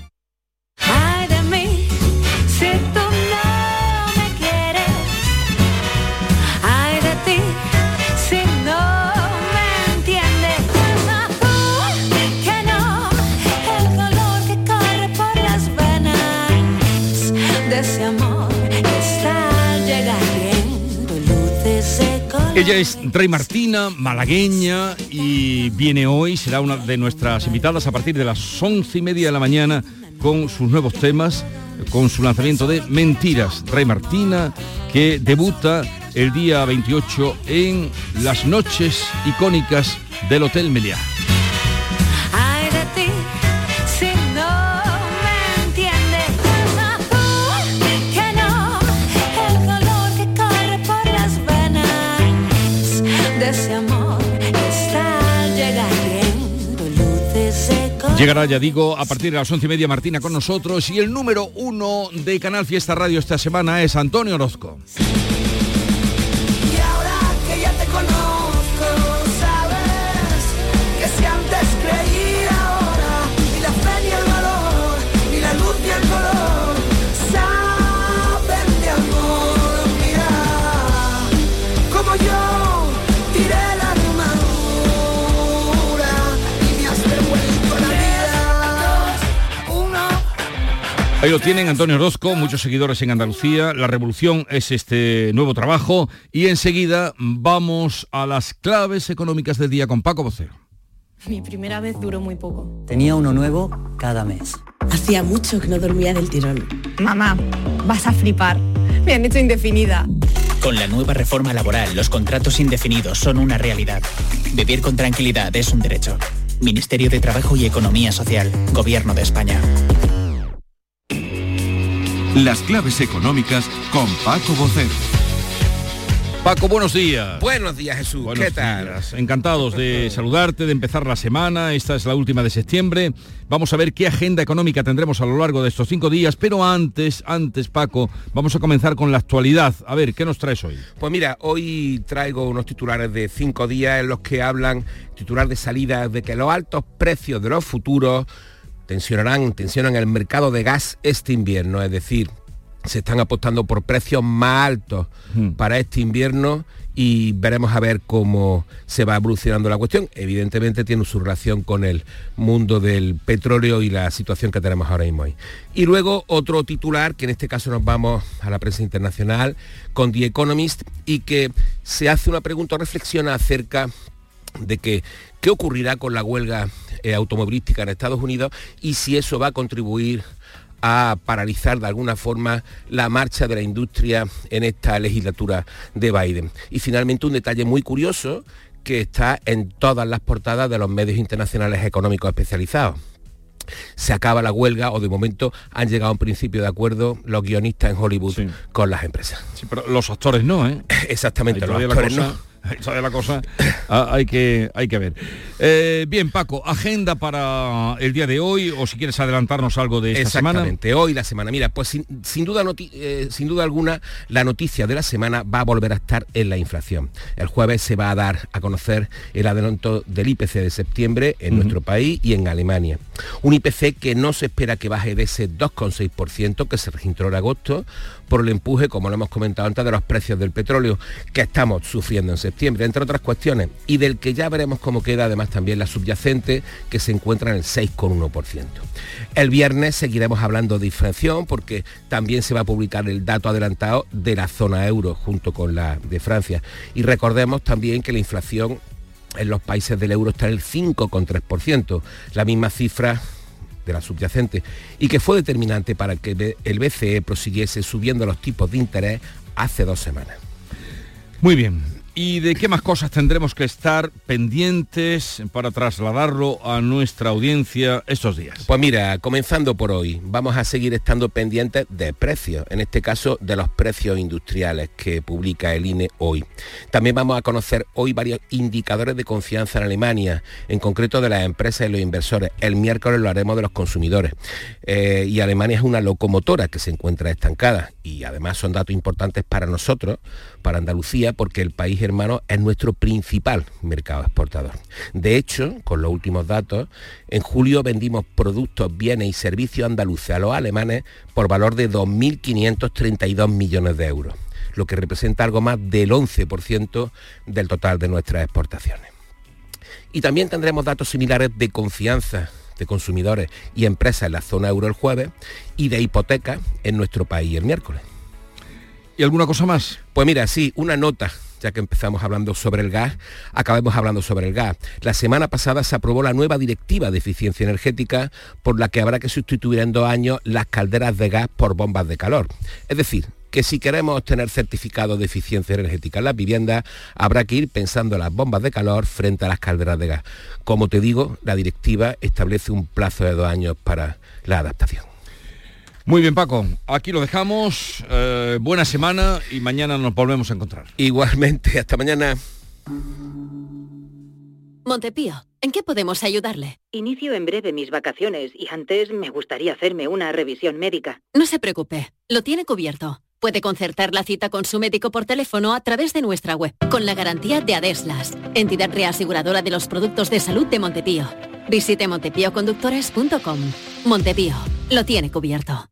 Ella es Rey Martina, malagueña, y viene hoy, será una de nuestras invitadas a partir de las once y media de la mañana con sus nuevos temas, con su lanzamiento de Mentiras. Rey Martina, que debuta el día 28 en las noches icónicas del Hotel Meliá. Llegará, ya digo, a partir de las once y media Martina con nosotros y el número uno de Canal Fiesta Radio esta semana es Antonio Orozco. Ahí lo tienen, Antonio Orozco, muchos seguidores en Andalucía. La revolución es este nuevo trabajo y enseguida vamos a las claves económicas del día con Paco Vocero. Mi primera vez duró muy poco. Tenía uno nuevo cada mes. Hacía mucho que no dormía del tirón. Mamá, vas a flipar. Me han hecho indefinida. Con la nueva reforma laboral, los contratos indefinidos son una realidad. Vivir con tranquilidad es un derecho. Ministerio de Trabajo y Economía Social, Gobierno de España. Las claves económicas con Paco Bocero. Paco, buenos días. Buenos días, Jesús. Buenos ¿Qué tal? días. Encantados de [LAUGHS] saludarte, de empezar la semana. Esta es la última de septiembre. Vamos a ver qué agenda económica tendremos a lo largo de estos cinco días. Pero antes, antes, Paco, vamos a comenzar con la actualidad. A ver, ¿qué nos traes hoy? Pues mira, hoy traigo unos titulares de cinco días en los que hablan, titular de salida, de que los altos precios de los futuros tensionarán, tensionan el mercado de gas este invierno, es decir, se están apostando por precios más altos para este invierno y veremos a ver cómo se va evolucionando la cuestión. Evidentemente tiene su relación con el mundo del petróleo y la situación que tenemos ahora mismo ahí. Y luego otro titular, que en este caso nos vamos a la prensa internacional, con The Economist, y que se hace una pregunta o reflexiona acerca de que qué ocurrirá con la huelga eh, automovilística en Estados Unidos y si eso va a contribuir a paralizar de alguna forma la marcha de la industria en esta legislatura de Biden. Y finalmente un detalle muy curioso que está en todas las portadas de los medios internacionales económicos especializados. Se acaba la huelga o de momento han llegado a un principio de acuerdo los guionistas en Hollywood con las empresas. Sí, pero los actores no, ¿eh? [LAUGHS] Exactamente, los actores no. [LAUGHS] todavía la cosa ah, hay, que, hay que ver. Eh, bien, Paco, agenda para el día de hoy o si quieres adelantarnos algo de esta semana. Exactamente, hoy la semana. Mira, pues sin, sin duda eh, sin duda alguna, la noticia de la semana va a volver a estar en la inflación. El jueves se va a dar a conocer el adelanto del IPC de septiembre en nuestro país y en Alemania. Un IPC que no se espera que baje de ese 2,6% que se registró en agosto por el empuje, como lo hemos comentado antes, de los precios del petróleo que estamos sufriendo en septiembre, entre otras cuestiones, y del que ya veremos cómo queda además también la subyacente que se encuentra en el 6,1%. El viernes seguiremos hablando de inflación porque también se va a publicar el dato adelantado de la zona euro junto con la de Francia. Y recordemos también que la inflación en los países del euro está en el 5,3%, la misma cifra de la subyacente, y que fue determinante para que el BCE prosiguiese subiendo los tipos de interés hace dos semanas. Muy bien. ¿Y de qué más cosas tendremos que estar pendientes para trasladarlo a nuestra audiencia estos días? Pues mira, comenzando por hoy, vamos a seguir estando pendientes de precios, en este caso de los precios industriales que publica el INE hoy. También vamos a conocer hoy varios indicadores de confianza en Alemania, en concreto de las empresas y los inversores. El miércoles lo haremos de los consumidores. Eh, y Alemania es una locomotora que se encuentra estancada y además son datos importantes para nosotros, para Andalucía, porque el país hermano es nuestro principal mercado exportador. De hecho, con los últimos datos, en julio vendimos productos, bienes y servicios andaluces a los alemanes por valor de 2.532 millones de euros, lo que representa algo más del 11% del total de nuestras exportaciones. Y también tendremos datos similares de confianza de consumidores y empresas en la zona euro el jueves y de hipotecas en nuestro país el miércoles. ¿Y alguna cosa más? Pues mira, sí, una nota, ya que empezamos hablando sobre el gas, acabemos hablando sobre el gas. La semana pasada se aprobó la nueva directiva de eficiencia energética por la que habrá que sustituir en dos años las calderas de gas por bombas de calor. Es decir, que si queremos obtener certificado de eficiencia energética en las viviendas, habrá que ir pensando en las bombas de calor frente a las calderas de gas. Como te digo, la directiva establece un plazo de dos años para la adaptación. Muy bien, Paco. Aquí lo dejamos. Eh, buena semana y mañana nos volvemos a encontrar. Igualmente, hasta mañana. Montepío, ¿En qué podemos ayudarle? Inicio en breve mis vacaciones y antes me gustaría hacerme una revisión médica. No se preocupe, lo tiene cubierto. Puede concertar la cita con su médico por teléfono a través de nuestra web, con la garantía de Adeslas, entidad reaseguradora de los productos de salud de Montepío. Visite montepíoconductores.com. Montepío, lo tiene cubierto.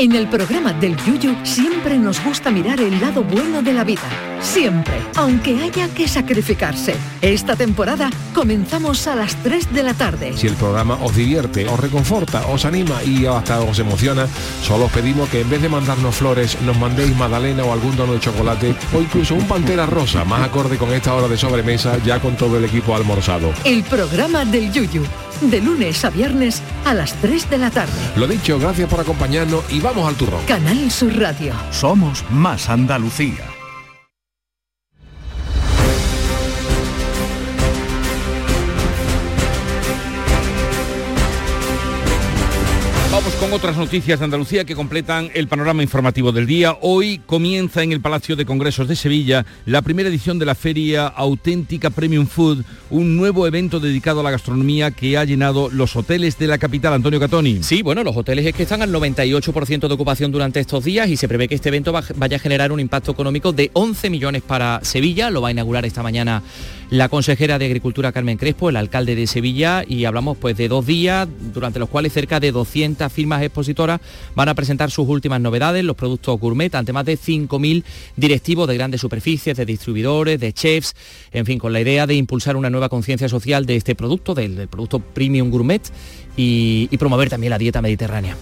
En el programa del Yuyu siempre nos gusta mirar el lado bueno de la vida. Siempre, aunque haya que sacrificarse. Esta temporada comenzamos a las 3 de la tarde. Si el programa os divierte, os reconforta, os anima y hasta os emociona, solo os pedimos que en vez de mandarnos flores, nos mandéis magdalena o algún dono de chocolate o incluso un pantera rosa, más acorde con esta hora de sobremesa, ya con todo el equipo almorzado. El programa del Yuyu, de lunes a viernes a las 3 de la tarde. Lo dicho, gracias por acompañarnos y vamos al turrón. Canal Sur Radio. Somos más Andalucía. Otras noticias de Andalucía que completan el panorama informativo del día. Hoy comienza en el Palacio de Congresos de Sevilla la primera edición de la feria Auténtica Premium Food, un nuevo evento dedicado a la gastronomía que ha llenado los hoteles de la capital. Antonio Catoni. Sí, bueno, los hoteles es que están al 98% de ocupación durante estos días y se prevé que este evento va- vaya a generar un impacto económico de 11 millones para Sevilla. Lo va a inaugurar esta mañana la consejera de Agricultura Carmen Crespo, el alcalde de Sevilla y hablamos pues de dos días durante los cuales cerca de 200 firmas expositoras van a presentar sus últimas novedades, los productos gourmet ante más de 5.000 directivos de grandes superficies, de distribuidores, de chefs, en fin, con la idea de impulsar una nueva conciencia social de este producto, del, producto premium gourmet y, y promover también la dieta mediterránea.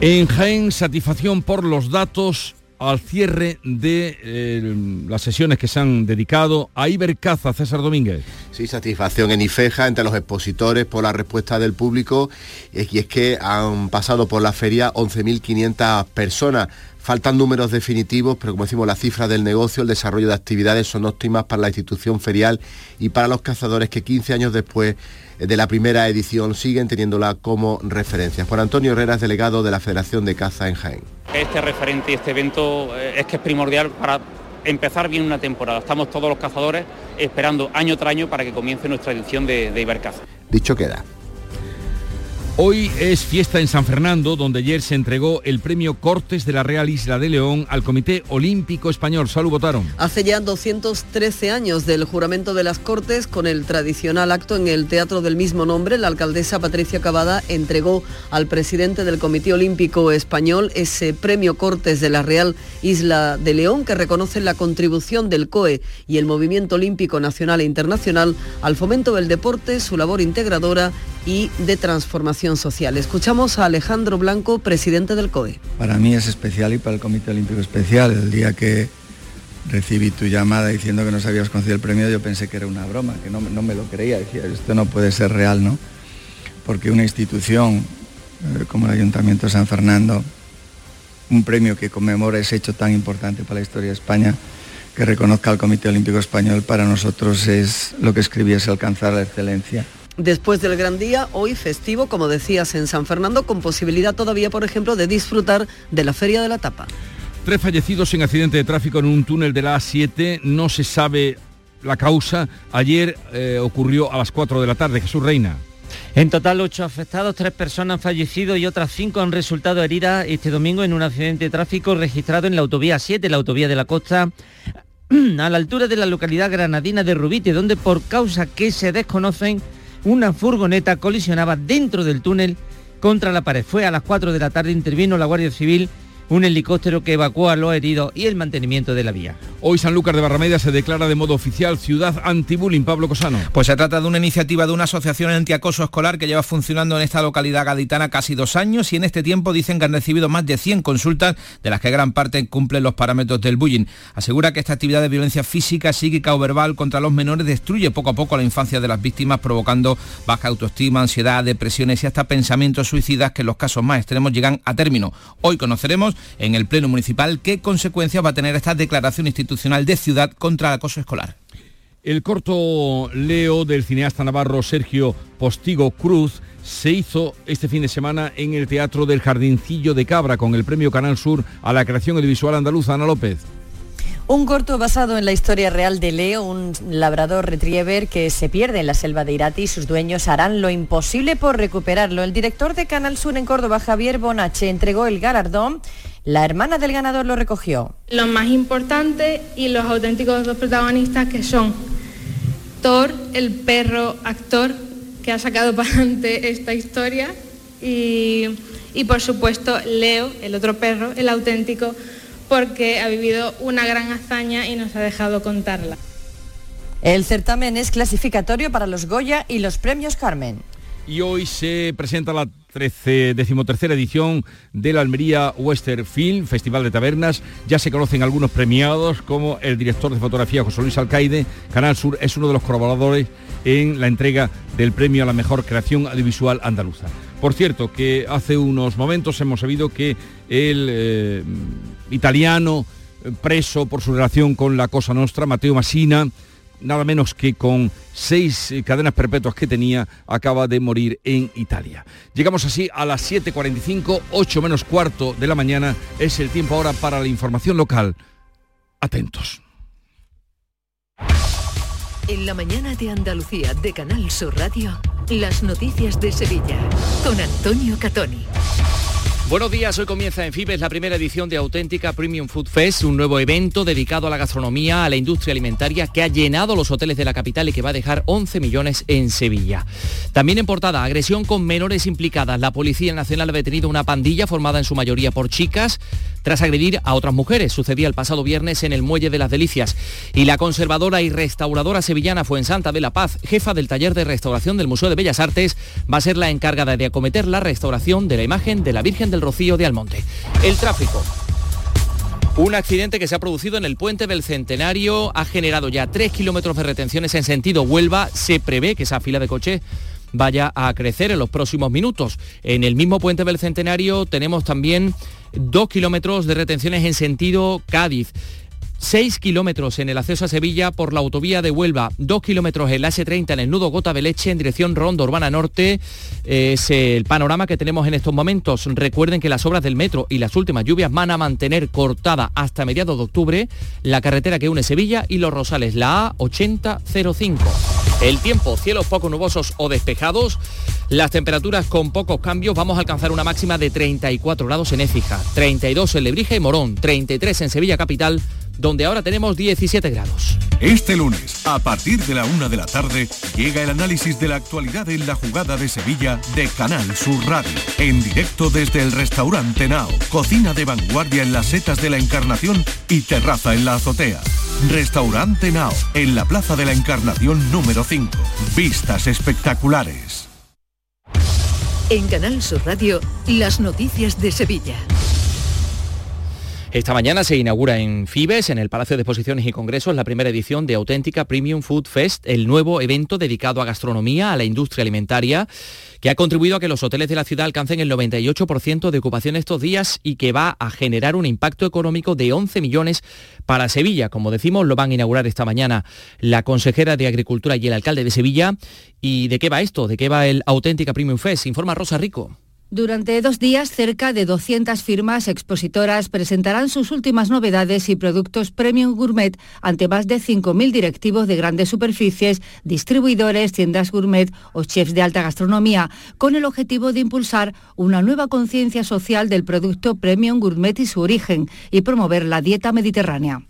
En Jaén, satisfacción por los datos al cierre de eh, las sesiones que se han dedicado a Ibercaza, César Domínguez. Sí, satisfacción en Ifeja entre los expositores por la respuesta del público y es que han pasado por la feria 11.500 personas. Faltan números definitivos, pero como decimos, las cifras del negocio, el desarrollo de actividades son óptimas para la institución ferial y para los cazadores que 15 años después de la primera edición siguen teniéndola como referencia. Juan Antonio Herrera es delegado de la Federación de Caza en Jaén. Este referente y este evento eh, es que es primordial para empezar bien una temporada. Estamos todos los cazadores esperando año tras año para que comience nuestra edición de, de Ibercaza. Dicho queda. Hoy es fiesta en San Fernando, donde ayer se entregó el premio Cortes de la Real Isla de León al Comité Olímpico Español. Salud, votaron. Hace ya 213 años del juramento de las Cortes, con el tradicional acto en el teatro del mismo nombre, la alcaldesa Patricia Cavada entregó al presidente del Comité Olímpico Español ese premio Cortes de la Real Isla de León, que reconoce la contribución del COE y el Movimiento Olímpico Nacional e Internacional al fomento del deporte, su labor integradora y de transformación social. Escuchamos a Alejandro Blanco, presidente del COE. Para mí es especial y para el Comité Olímpico especial. El día que recibí tu llamada diciendo que nos habías concedido el premio, yo pensé que era una broma, que no, me lo creía. Decía, esto no puede ser real, ¿no? Porque una institución eh, como el Ayuntamiento de San Fernando, un premio que conmemora ese hecho tan importante para la historia de España, que reconozca al Comité Olímpico Español, para nosotros es lo que escribiese alcanzar la excelencia. Después del gran día, hoy festivo, como decías, en San Fernando, con posibilidad todavía, por ejemplo, de disfrutar de la Feria de la Tapa. Tres fallecidos en accidente de tráfico en un túnel de la A7. No se sabe la causa. Ayer eh, ocurrió a las 4 de la tarde. Jesús Reina. En total, ocho afectados, tres personas han fallecido y otras cinco han resultado heridas este domingo en un accidente de tráfico registrado en la autovía 7, la autovía de la costa, [CLEARS THROAT] a la altura de la localidad granadina de Rubite, donde por causa que se desconocen, una furgoneta colisionaba dentro del túnel contra la pared. Fue a las 4 de la tarde, intervino la Guardia Civil, un helicóptero que evacuó a los heridos y el mantenimiento de la vía. Hoy Sanlúcar de Barrameda se declara de modo oficial ciudad anti-bullying. Pablo Cosano. Pues se trata de una iniciativa de una asociación antiacoso escolar que lleva funcionando en esta localidad gaditana casi dos años y en este tiempo dicen que han recibido más de 100 consultas, de las que gran parte cumplen los parámetros del bullying. Asegura que esta actividad de violencia física, psíquica o verbal contra los menores destruye poco a poco la infancia de las víctimas, provocando baja autoestima, ansiedad, depresiones y hasta pensamientos suicidas que en los casos más extremos llegan a término. Hoy conoceremos en el Pleno Municipal qué consecuencias va a tener esta declaración institucional de ciudad contra el acoso escolar. El corto Leo del cineasta navarro Sergio Postigo Cruz se hizo este fin de semana en el Teatro del Jardincillo de Cabra con el premio Canal Sur a la creación audiovisual andaluza Ana López. Un corto basado en la historia real de Leo, un labrador retriever que se pierde en la selva de Irati. Sus dueños harán lo imposible por recuperarlo. El director de Canal Sur en Córdoba, Javier Bonache, entregó el galardón. La hermana del ganador lo recogió. Lo más importante y los auténticos dos protagonistas que son Thor, el perro actor que ha sacado [LAUGHS] para adelante esta historia, y, y por supuesto Leo, el otro perro, el auténtico porque ha vivido una gran hazaña y nos ha dejado contarla. El certamen es clasificatorio para los Goya y los premios Carmen. Y hoy se presenta la 13, decimotercera edición del Almería Western Film, Festival de Tabernas. Ya se conocen algunos premiados, como el director de fotografía José Luis Alcaide. Canal Sur es uno de los colaboradores en la entrega del premio a la mejor creación audiovisual andaluza. Por cierto, que hace unos momentos hemos sabido que el eh, italiano eh, preso por su relación con la Cosa Nostra, Matteo Massina, nada menos que con seis eh, cadenas perpetuas que tenía, acaba de morir en Italia. Llegamos así a las 7.45, 8 menos cuarto de la mañana. Es el tiempo ahora para la información local. Atentos. En la mañana de Andalucía de Canal Sur Radio, las noticias de Sevilla con Antonio Catoni. Buenos días, hoy comienza en Fibes la primera edición de Auténtica Premium Food Fest, un nuevo evento dedicado a la gastronomía, a la industria alimentaria que ha llenado los hoteles de la capital y que va a dejar 11 millones en Sevilla. También en portada, agresión con menores implicadas. La Policía Nacional ha detenido una pandilla formada en su mayoría por chicas tras agredir a otras mujeres. Sucedía el pasado viernes en el Muelle de las Delicias. Y la conservadora y restauradora sevillana Fuensanta de la Paz, jefa del taller de restauración del Museo de Bellas Artes, va a ser la encargada de acometer la restauración de la imagen de la Virgen Rocío de Almonte. El tráfico. Un accidente que se ha producido en el puente del Centenario ha generado ya tres kilómetros de retenciones en sentido Huelva. Se prevé que esa fila de coches vaya a crecer en los próximos minutos. En el mismo puente del Centenario tenemos también dos kilómetros de retenciones en sentido Cádiz. 6 kilómetros en el acceso a Sevilla por la autovía de Huelva, 2 kilómetros en la S30 en el nudo Gota Beleche en dirección Ronda Urbana Norte. Es el panorama que tenemos en estos momentos. Recuerden que las obras del metro y las últimas lluvias van a mantener cortada hasta mediados de octubre la carretera que une Sevilla y Los Rosales, la A8005. El tiempo, cielos poco nubosos o despejados. Las temperaturas con pocos cambios. Vamos a alcanzar una máxima de 34 grados en Écija, 32 en Lebrija y Morón, 33 en Sevilla Capital, donde ahora tenemos 17 grados. Este lunes, a partir de la una de la tarde, llega el análisis de la actualidad en la jugada de Sevilla de Canal Sur Radio. En directo desde el restaurante Nao, cocina de vanguardia en las setas de la Encarnación y terraza en la azotea. Restaurante Nao, en la Plaza de la Encarnación número 5. Vistas espectaculares. En Canal Sur Radio, las noticias de Sevilla. Esta mañana se inaugura en Fibes, en el Palacio de Exposiciones y Congresos, la primera edición de Auténtica Premium Food Fest, el nuevo evento dedicado a gastronomía, a la industria alimentaria, que ha contribuido a que los hoteles de la ciudad alcancen el 98% de ocupación estos días y que va a generar un impacto económico de 11 millones para Sevilla. Como decimos, lo van a inaugurar esta mañana la consejera de Agricultura y el alcalde de Sevilla. ¿Y de qué va esto? ¿De qué va el Auténtica Premium Fest? Informa Rosa Rico. Durante dos días, cerca de 200 firmas expositoras presentarán sus últimas novedades y productos premium gourmet ante más de 5.000 directivos de grandes superficies, distribuidores, tiendas gourmet o chefs de alta gastronomía, con el objetivo de impulsar una nueva conciencia social del producto premium gourmet y su origen y promover la dieta mediterránea.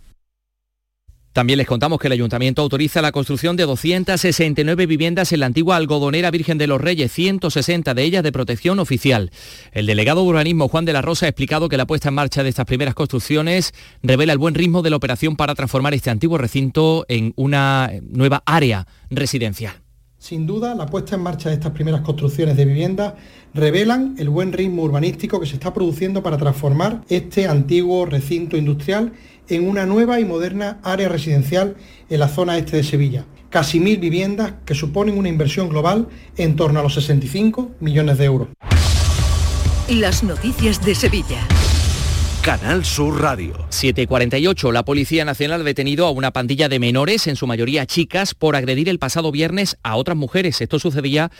También les contamos que el ayuntamiento autoriza la construcción de 269 viviendas en la antigua algodonera Virgen de los Reyes, 160 de ellas de protección oficial. El delegado de urbanismo Juan de la Rosa ha explicado que la puesta en marcha de estas primeras construcciones revela el buen ritmo de la operación para transformar este antiguo recinto en una nueva área residencial. Sin duda, la puesta en marcha de estas primeras construcciones de viviendas revelan el buen ritmo urbanístico que se está produciendo para transformar este antiguo recinto industrial en una nueva y moderna área residencial en la zona este de Sevilla. Casi mil viviendas que suponen una inversión global en torno a los 65 millones de euros. Las noticias de Sevilla. Canal Sur Radio. 748. La Policía Nacional ha detenido a una pandilla de menores, en su mayoría chicas, por agredir el pasado viernes a otras mujeres. Esto sucedía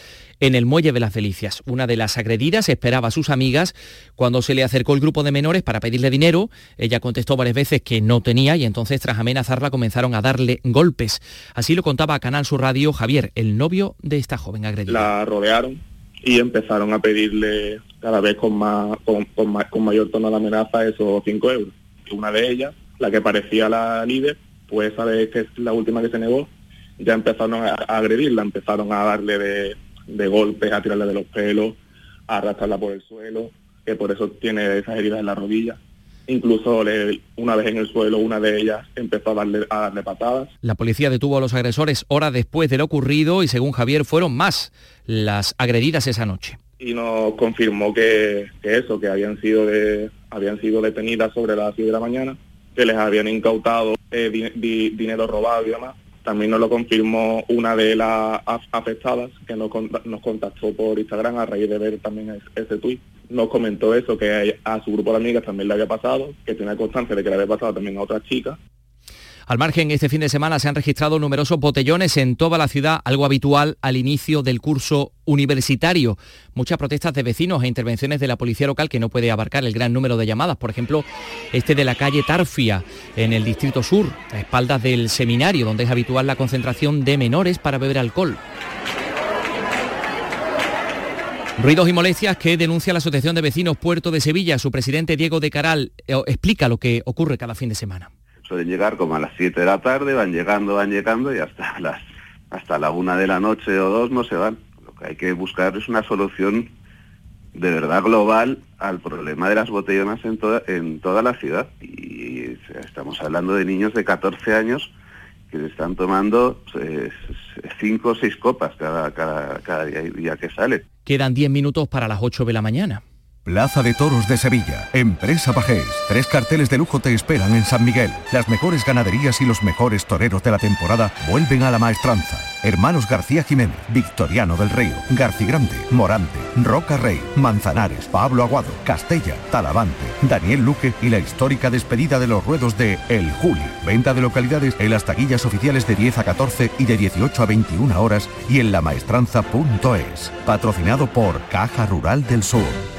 en el Muelle de las Delicias. Una de las agredidas esperaba a sus amigas cuando se le acercó el grupo de menores para pedirle dinero. Ella contestó varias veces que no tenía y entonces tras amenazarla comenzaron a darle golpes. Así lo contaba a Canal Sur Radio Javier, el novio de esta joven agredida. La rodearon y empezaron a pedirle cada vez con más con, con, mayor tono de amenaza esos 5 euros. Una de ellas, la que parecía la líder, pues esa vez que es la última que se negó, ya empezaron a, agredirla, empezaron a darle de, de, golpes, a tirarle de los pelos, a arrastrarla por el suelo, que por eso tiene esas heridas en la rodilla. Incluso una vez en el suelo, una de ellas empezó a darle, a darle patadas. La policía detuvo a los agresores horas después de lo ocurrido y según Javier fueron más las agredidas esa noche. Y nos confirmó que, eso, que habían sido, de, habían sido detenidas sobre las 10 de la mañana, que les habían incautado eh, dinero robado y demás. También nos lo confirmó una de las afectadas que nos, contactó por Instagram a raíz de ver también ese tuit nos comentó eso, que a su grupo de amigas también le había pasado, que tenía constancia de que le había pasado también a otras chicas. Al margen, este fin de semana se han registrado numerosos botellones en toda la ciudad, algo habitual al inicio del curso universitario. Muchas protestas de vecinos e intervenciones de la policía local que no puede abarcar el gran número de llamadas. Por ejemplo, este de la calle Tarfia, en el Distrito Sur, a espaldas del seminario, donde es habitual la concentración de menores para beber alcohol. Ruidos y molestias que denuncia la Asociación de Vecinos Puerto de Sevilla. Su presidente Diego de Caral eh, explica lo que ocurre cada fin de semana. Suelen llegar como a las 7 de la tarde, van llegando, van llegando y hasta [LAUGHS] las hasta la una de la noche o dos no se van. Lo que hay que buscar es una solución de verdad global al problema de las botellonas en toda, en toda la ciudad. Y estamos hablando de niños de 14 años que están tomando pues, cinco o seis copas cada, cada, cada día que sale. Quedan 10 minutos para las 8 de la mañana. Plaza de Toros de Sevilla, Empresa Pajés. Tres carteles de lujo te esperan en San Miguel. Las mejores ganaderías y los mejores toreros de la temporada vuelven a la maestranza. Hermanos García Jiménez, Victoriano del Río, Grande, Morante, Roca Rey, Manzanares, Pablo Aguado, Castella, Talavante, Daniel Luque y la histórica despedida de los ruedos de El Juli. Venta de localidades en las taquillas oficiales de 10 a 14 y de 18 a 21 horas y en lamaestranza.es. Patrocinado por Caja Rural del Sur.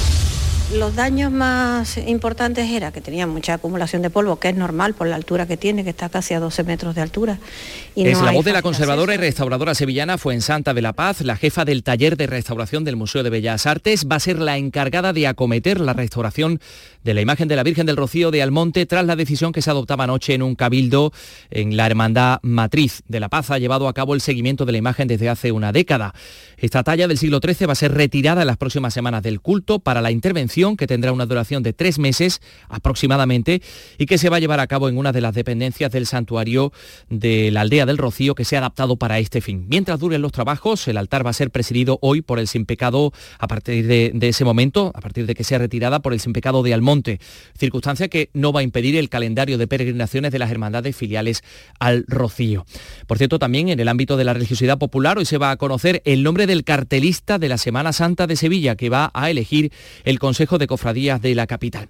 Los daños más importantes era que tenía mucha acumulación de polvo, que es normal por la altura que tiene, que está casi a 12 metros de altura. es la voz de la conservadora y restauradora sevillana fue en Santa de la Paz, la jefa del taller de restauración del Museo de Bellas Artes, va a ser la encargada de acometer la restauración de la imagen de la Virgen del Rocío de Almonte tras la decisión que se adoptaba anoche en un cabildo en la Hermandad Matriz de la Paz. Ha llevado a cabo el seguimiento de la imagen desde hace una década. Esta talla del siglo XIII va a ser retirada en las próximas semanas del culto para la intervención que tendrá una duración de tres meses aproximadamente y que se va a llevar a cabo en una de las dependencias del santuario de la aldea del Rocío que se ha adaptado para este fin. Mientras duren los trabajos, el altar va a ser presidido hoy por el sin pecado a partir de, ese momento, a partir de que sea retirada por el sin pecado de Almonte, circunstancia que no va a impedir el calendario de peregrinaciones de las hermandades filiales al Rocío. Por cierto, también en el ámbito de la religiosidad popular hoy se va a conocer el nombre del cartelista de la Semana Santa de Sevilla que va a elegir el Consejo de Cofradías de la capital.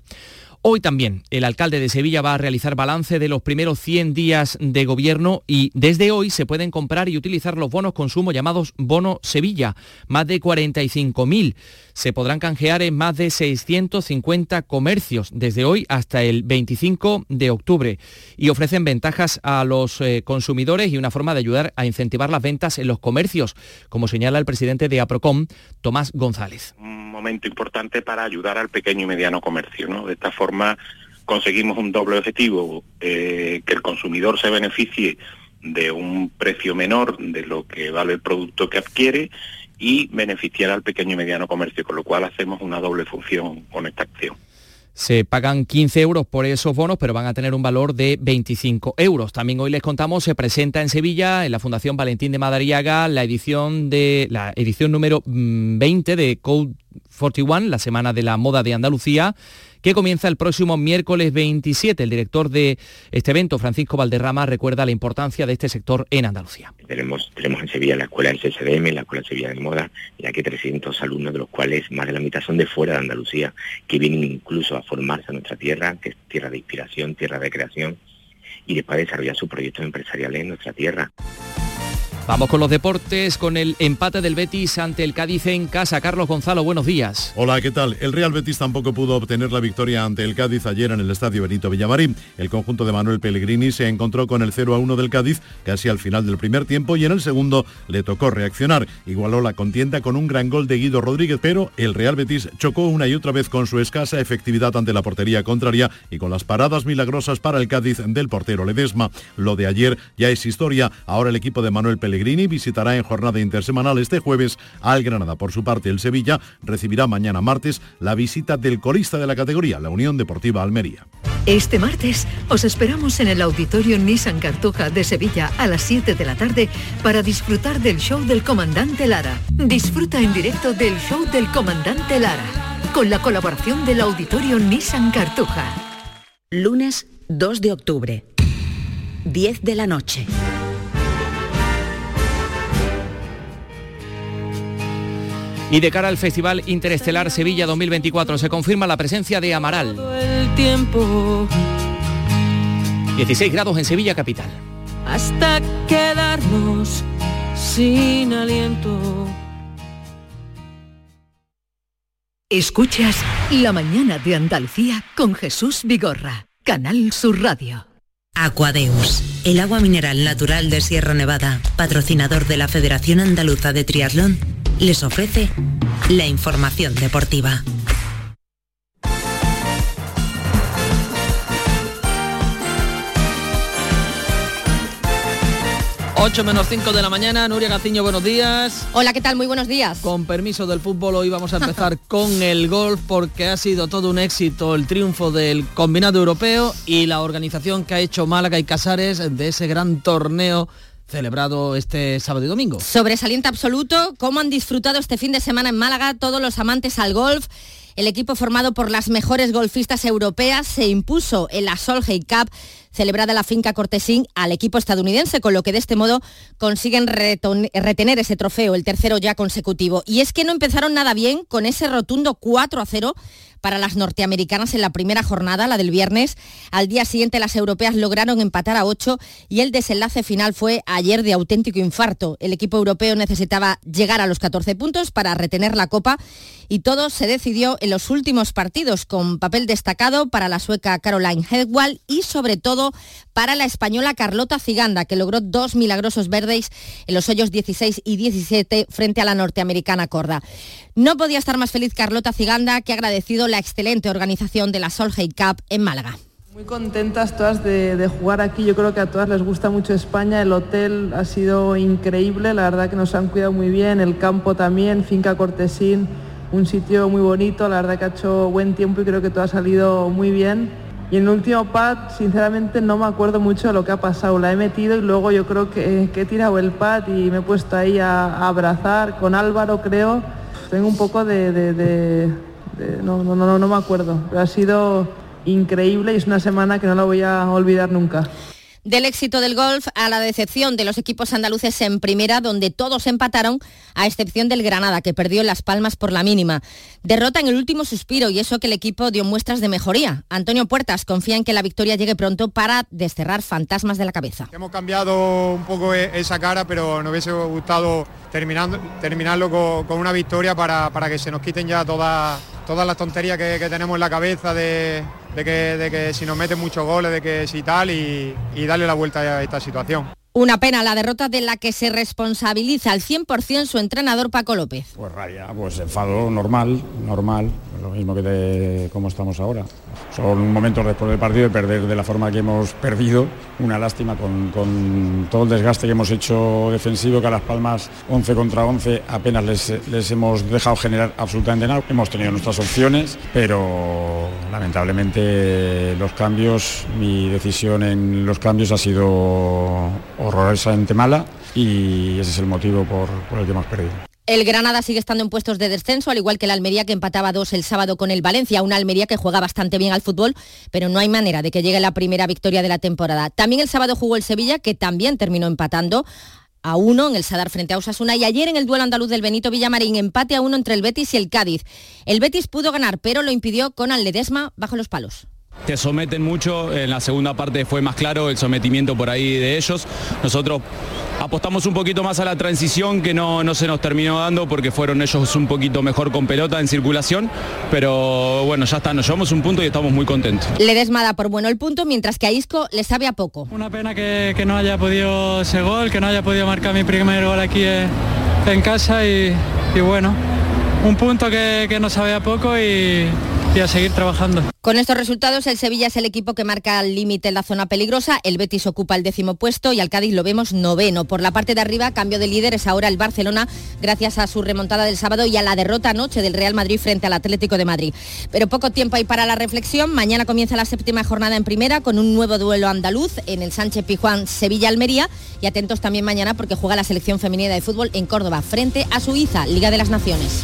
Hoy también el alcalde de Sevilla va a realizar balance de los primeros 100 días de gobierno y desde hoy se pueden comprar y utilizar los bonos consumo llamados Bono Sevilla, más de 45.000 se podrán canjear en más de 650 comercios desde hoy hasta el 25 de octubre y ofrecen ventajas a los eh, consumidores y una forma de ayudar a incentivar las ventas en los comercios, como señala el presidente de APROCOM, Tomás González. Un momento importante para ayudar al pequeño y mediano comercio. ¿no? De esta forma conseguimos un doble objetivo, eh, que el consumidor se beneficie de un precio menor de lo que vale el producto que adquiere y beneficiar al pequeño y mediano comercio, con lo cual hacemos una doble función con esta acción. Se pagan 15 euros por esos bonos, pero van a tener un valor de 25 euros. También hoy les contamos, se presenta en Sevilla, en la Fundación Valentín de Madariaga, la edición, de, la edición número 20 mm, de Code 41, la Semana de la Moda de Andalucía, que comienza el próximo miércoles 27. El director de este evento, Francisco Valderrama, recuerda la importancia de este sector en Andalucía. Tenemos, tenemos en Sevilla la escuela del CSDM, la escuela Sevilla de Moda, y aquí 300 alumnos, de los cuales más de la mitad son de fuera de Andalucía, que vienen incluso a formarse a nuestra tierra, que es tierra de inspiración, tierra de creación, y después desarrollar sus proyectos empresariales en nuestra tierra. Vamos con los deportes, con el empate del Betis ante el Cádiz en casa. Carlos Gonzalo, buenos días. Hola, ¿qué tal? El Real Betis tampoco pudo obtener la victoria ante el Cádiz ayer en el Estadio Benito Villamarín. El conjunto de Manuel Pellegrini se encontró con el 0 a 1 del Cádiz casi al final del primer tiempo y en el segundo le tocó reaccionar. Igualó la contienda con un gran gol de Guido Rodríguez, pero el Real Betis chocó una y otra vez con su escasa efectividad ante la portería contraria y con las paradas milagrosas para el Cádiz del portero Ledesma. Lo de ayer ya es historia. Ahora el equipo de Manuel Pellegrini Pellegrini visitará en jornada intersemanal este jueves al Granada. Por su parte, el Sevilla recibirá mañana martes la visita del corista de la categoría, la Unión Deportiva Almería. Este martes os esperamos en el Auditorio Nissan Cartuja de Sevilla a las 7 de la tarde para disfrutar del show del comandante Lara. Disfruta en directo del show del comandante Lara, con la colaboración del Auditorio Nissan Cartuja. Lunes 2 de octubre, 10 de la noche. Y de cara al Festival Interestelar Sevilla 2024 se confirma la presencia de Amaral. 16 grados en Sevilla capital. Hasta quedarnos sin aliento. Escuchas La mañana de Andalucía con Jesús Vigorra, Canal Sur Radio. Aquadeus, el agua mineral natural de Sierra Nevada, patrocinador de la Federación Andaluza de Triatlón, les ofrece la información deportiva. 8 menos 5 de la mañana, Nuria Gaciño, buenos días. Hola, ¿qué tal? Muy buenos días. Con permiso del fútbol, hoy vamos a [LAUGHS] empezar con el golf porque ha sido todo un éxito el triunfo del combinado europeo y la organización que ha hecho Málaga y Casares de ese gran torneo celebrado este sábado y domingo. Sobresaliente absoluto, cómo han disfrutado este fin de semana en Málaga todos los amantes al golf. El equipo formado por las mejores golfistas europeas se impuso en la Solheim Cup celebrada en la finca Cortesín al equipo estadounidense, con lo que de este modo consiguen retener ese trofeo, el tercero ya consecutivo. Y es que no empezaron nada bien con ese rotundo 4 a 0 para las norteamericanas en la primera jornada, la del viernes. Al día siguiente las europeas lograron empatar a 8 y el desenlace final fue ayer de auténtico infarto. El equipo europeo necesitaba llegar a los 14 puntos para retener la copa y todo se decidió en los últimos partidos con papel destacado para la sueca Caroline Hedwall y sobre todo para la española Carlota Ciganda, que logró dos milagrosos verdes en los hoyos 16 y 17 frente a la norteamericana Corda. No podía estar más feliz Carlota Ciganda, que ha agradecido la excelente organización de la Solheim Cup en Málaga. Muy contentas todas de, jugar aquí. Yo creo que a todas les gusta mucho España. El hotel ha sido increíble. La verdad que nos han cuidado muy bien. El campo también, Finca Cortesín, un sitio muy bonito. La verdad que ha hecho buen tiempo y creo que todo ha salido muy bien. Y en el último pad, sinceramente, no me acuerdo mucho de lo que ha pasado. La he metido y luego yo creo que, he tirado el pad y me he puesto ahí a abrazar con Álvaro, creo tengo un poco de, no, no, no, no me acuerdo, pero ha sido increíble y es una semana que no la voy a olvidar nunca. Del éxito del golf a la decepción de los equipos andaluces en primera, donde todos empataron, a excepción del Granada, que perdió Las Palmas por la mínima. Derrota en el último suspiro y eso que el equipo dio muestras de mejoría. Antonio Puertas confía en que la victoria llegue pronto para desterrar fantasmas de la cabeza. Hemos cambiado un poco e-, esa cara, pero nos hubiese gustado terminando, terminarlo con, una victoria para, que se nos quiten ya todas todas las tonterías que, tenemos en la cabeza de, que, si nos meten muchos goles, de que si tal, y, y darle la vuelta a esta situación. Una pena la derrota de la que se responsabiliza al 100% su entrenador Paco López. Pues raya, pues enfado normal, normal, lo mismo que de cómo estamos ahora. Son momentos después del partido de perder de la forma que hemos perdido, una lástima con, todo el desgaste que hemos hecho defensivo, que a Las Palmas 11 contra 11 apenas les, les hemos dejado generar absolutamente nada. Hemos tenido nuestras opciones, pero lamentablemente los cambios, mi decisión en los cambios ha sido horrorosamente mala y ese es el motivo por, el que hemos perdido. El Granada sigue estando en puestos de descenso, al igual que la Almería que empataba dos el sábado con el Valencia, una Almería que juega bastante bien al fútbol, pero no hay manera de que llegue la primera victoria de la temporada. También el sábado jugó el Sevilla, que también terminó empatando a uno en el Sadar frente a Osasuna y ayer en el duelo andaluz del Benito Villamarín empate a uno entre el Betis y el Cádiz. El Betis pudo ganar, pero lo impidió con Ledesma bajo los palos te someten mucho, en la segunda parte fue más claro el sometimiento por ahí de ellos. Nosotros apostamos un poquito más a la transición que no, no se nos terminó dando porque fueron ellos un poquito mejor con pelota en circulación, pero bueno, ya está, nos llevamos un punto y estamos muy contentos. Le desmada por bueno el punto, mientras que a Isco le sabe a poco. Una pena que, no haya podido ese gol, que no haya podido marcar mi primer gol aquí en casa y, bueno, un punto que, que nos sabe a poco y, y a seguir trabajando. Con estos resultados, el Sevilla es el equipo que marca el límite en la zona peligrosa, el Betis ocupa el décimo puesto y al Cádiz lo vemos noveno. Por la parte de arriba, cambio de líder es ahora el Barcelona, gracias a su remontada del sábado y a la derrota anoche del Real Madrid frente al Atlético de Madrid. Pero poco tiempo hay para la reflexión. Mañana comienza la séptima jornada en primera con un nuevo duelo andaluz en el Sánchez Pijuán Sevilla-Almería y atentos también mañana porque juega la selección femenina de fútbol en Córdoba frente a Suiza, Liga de las Naciones.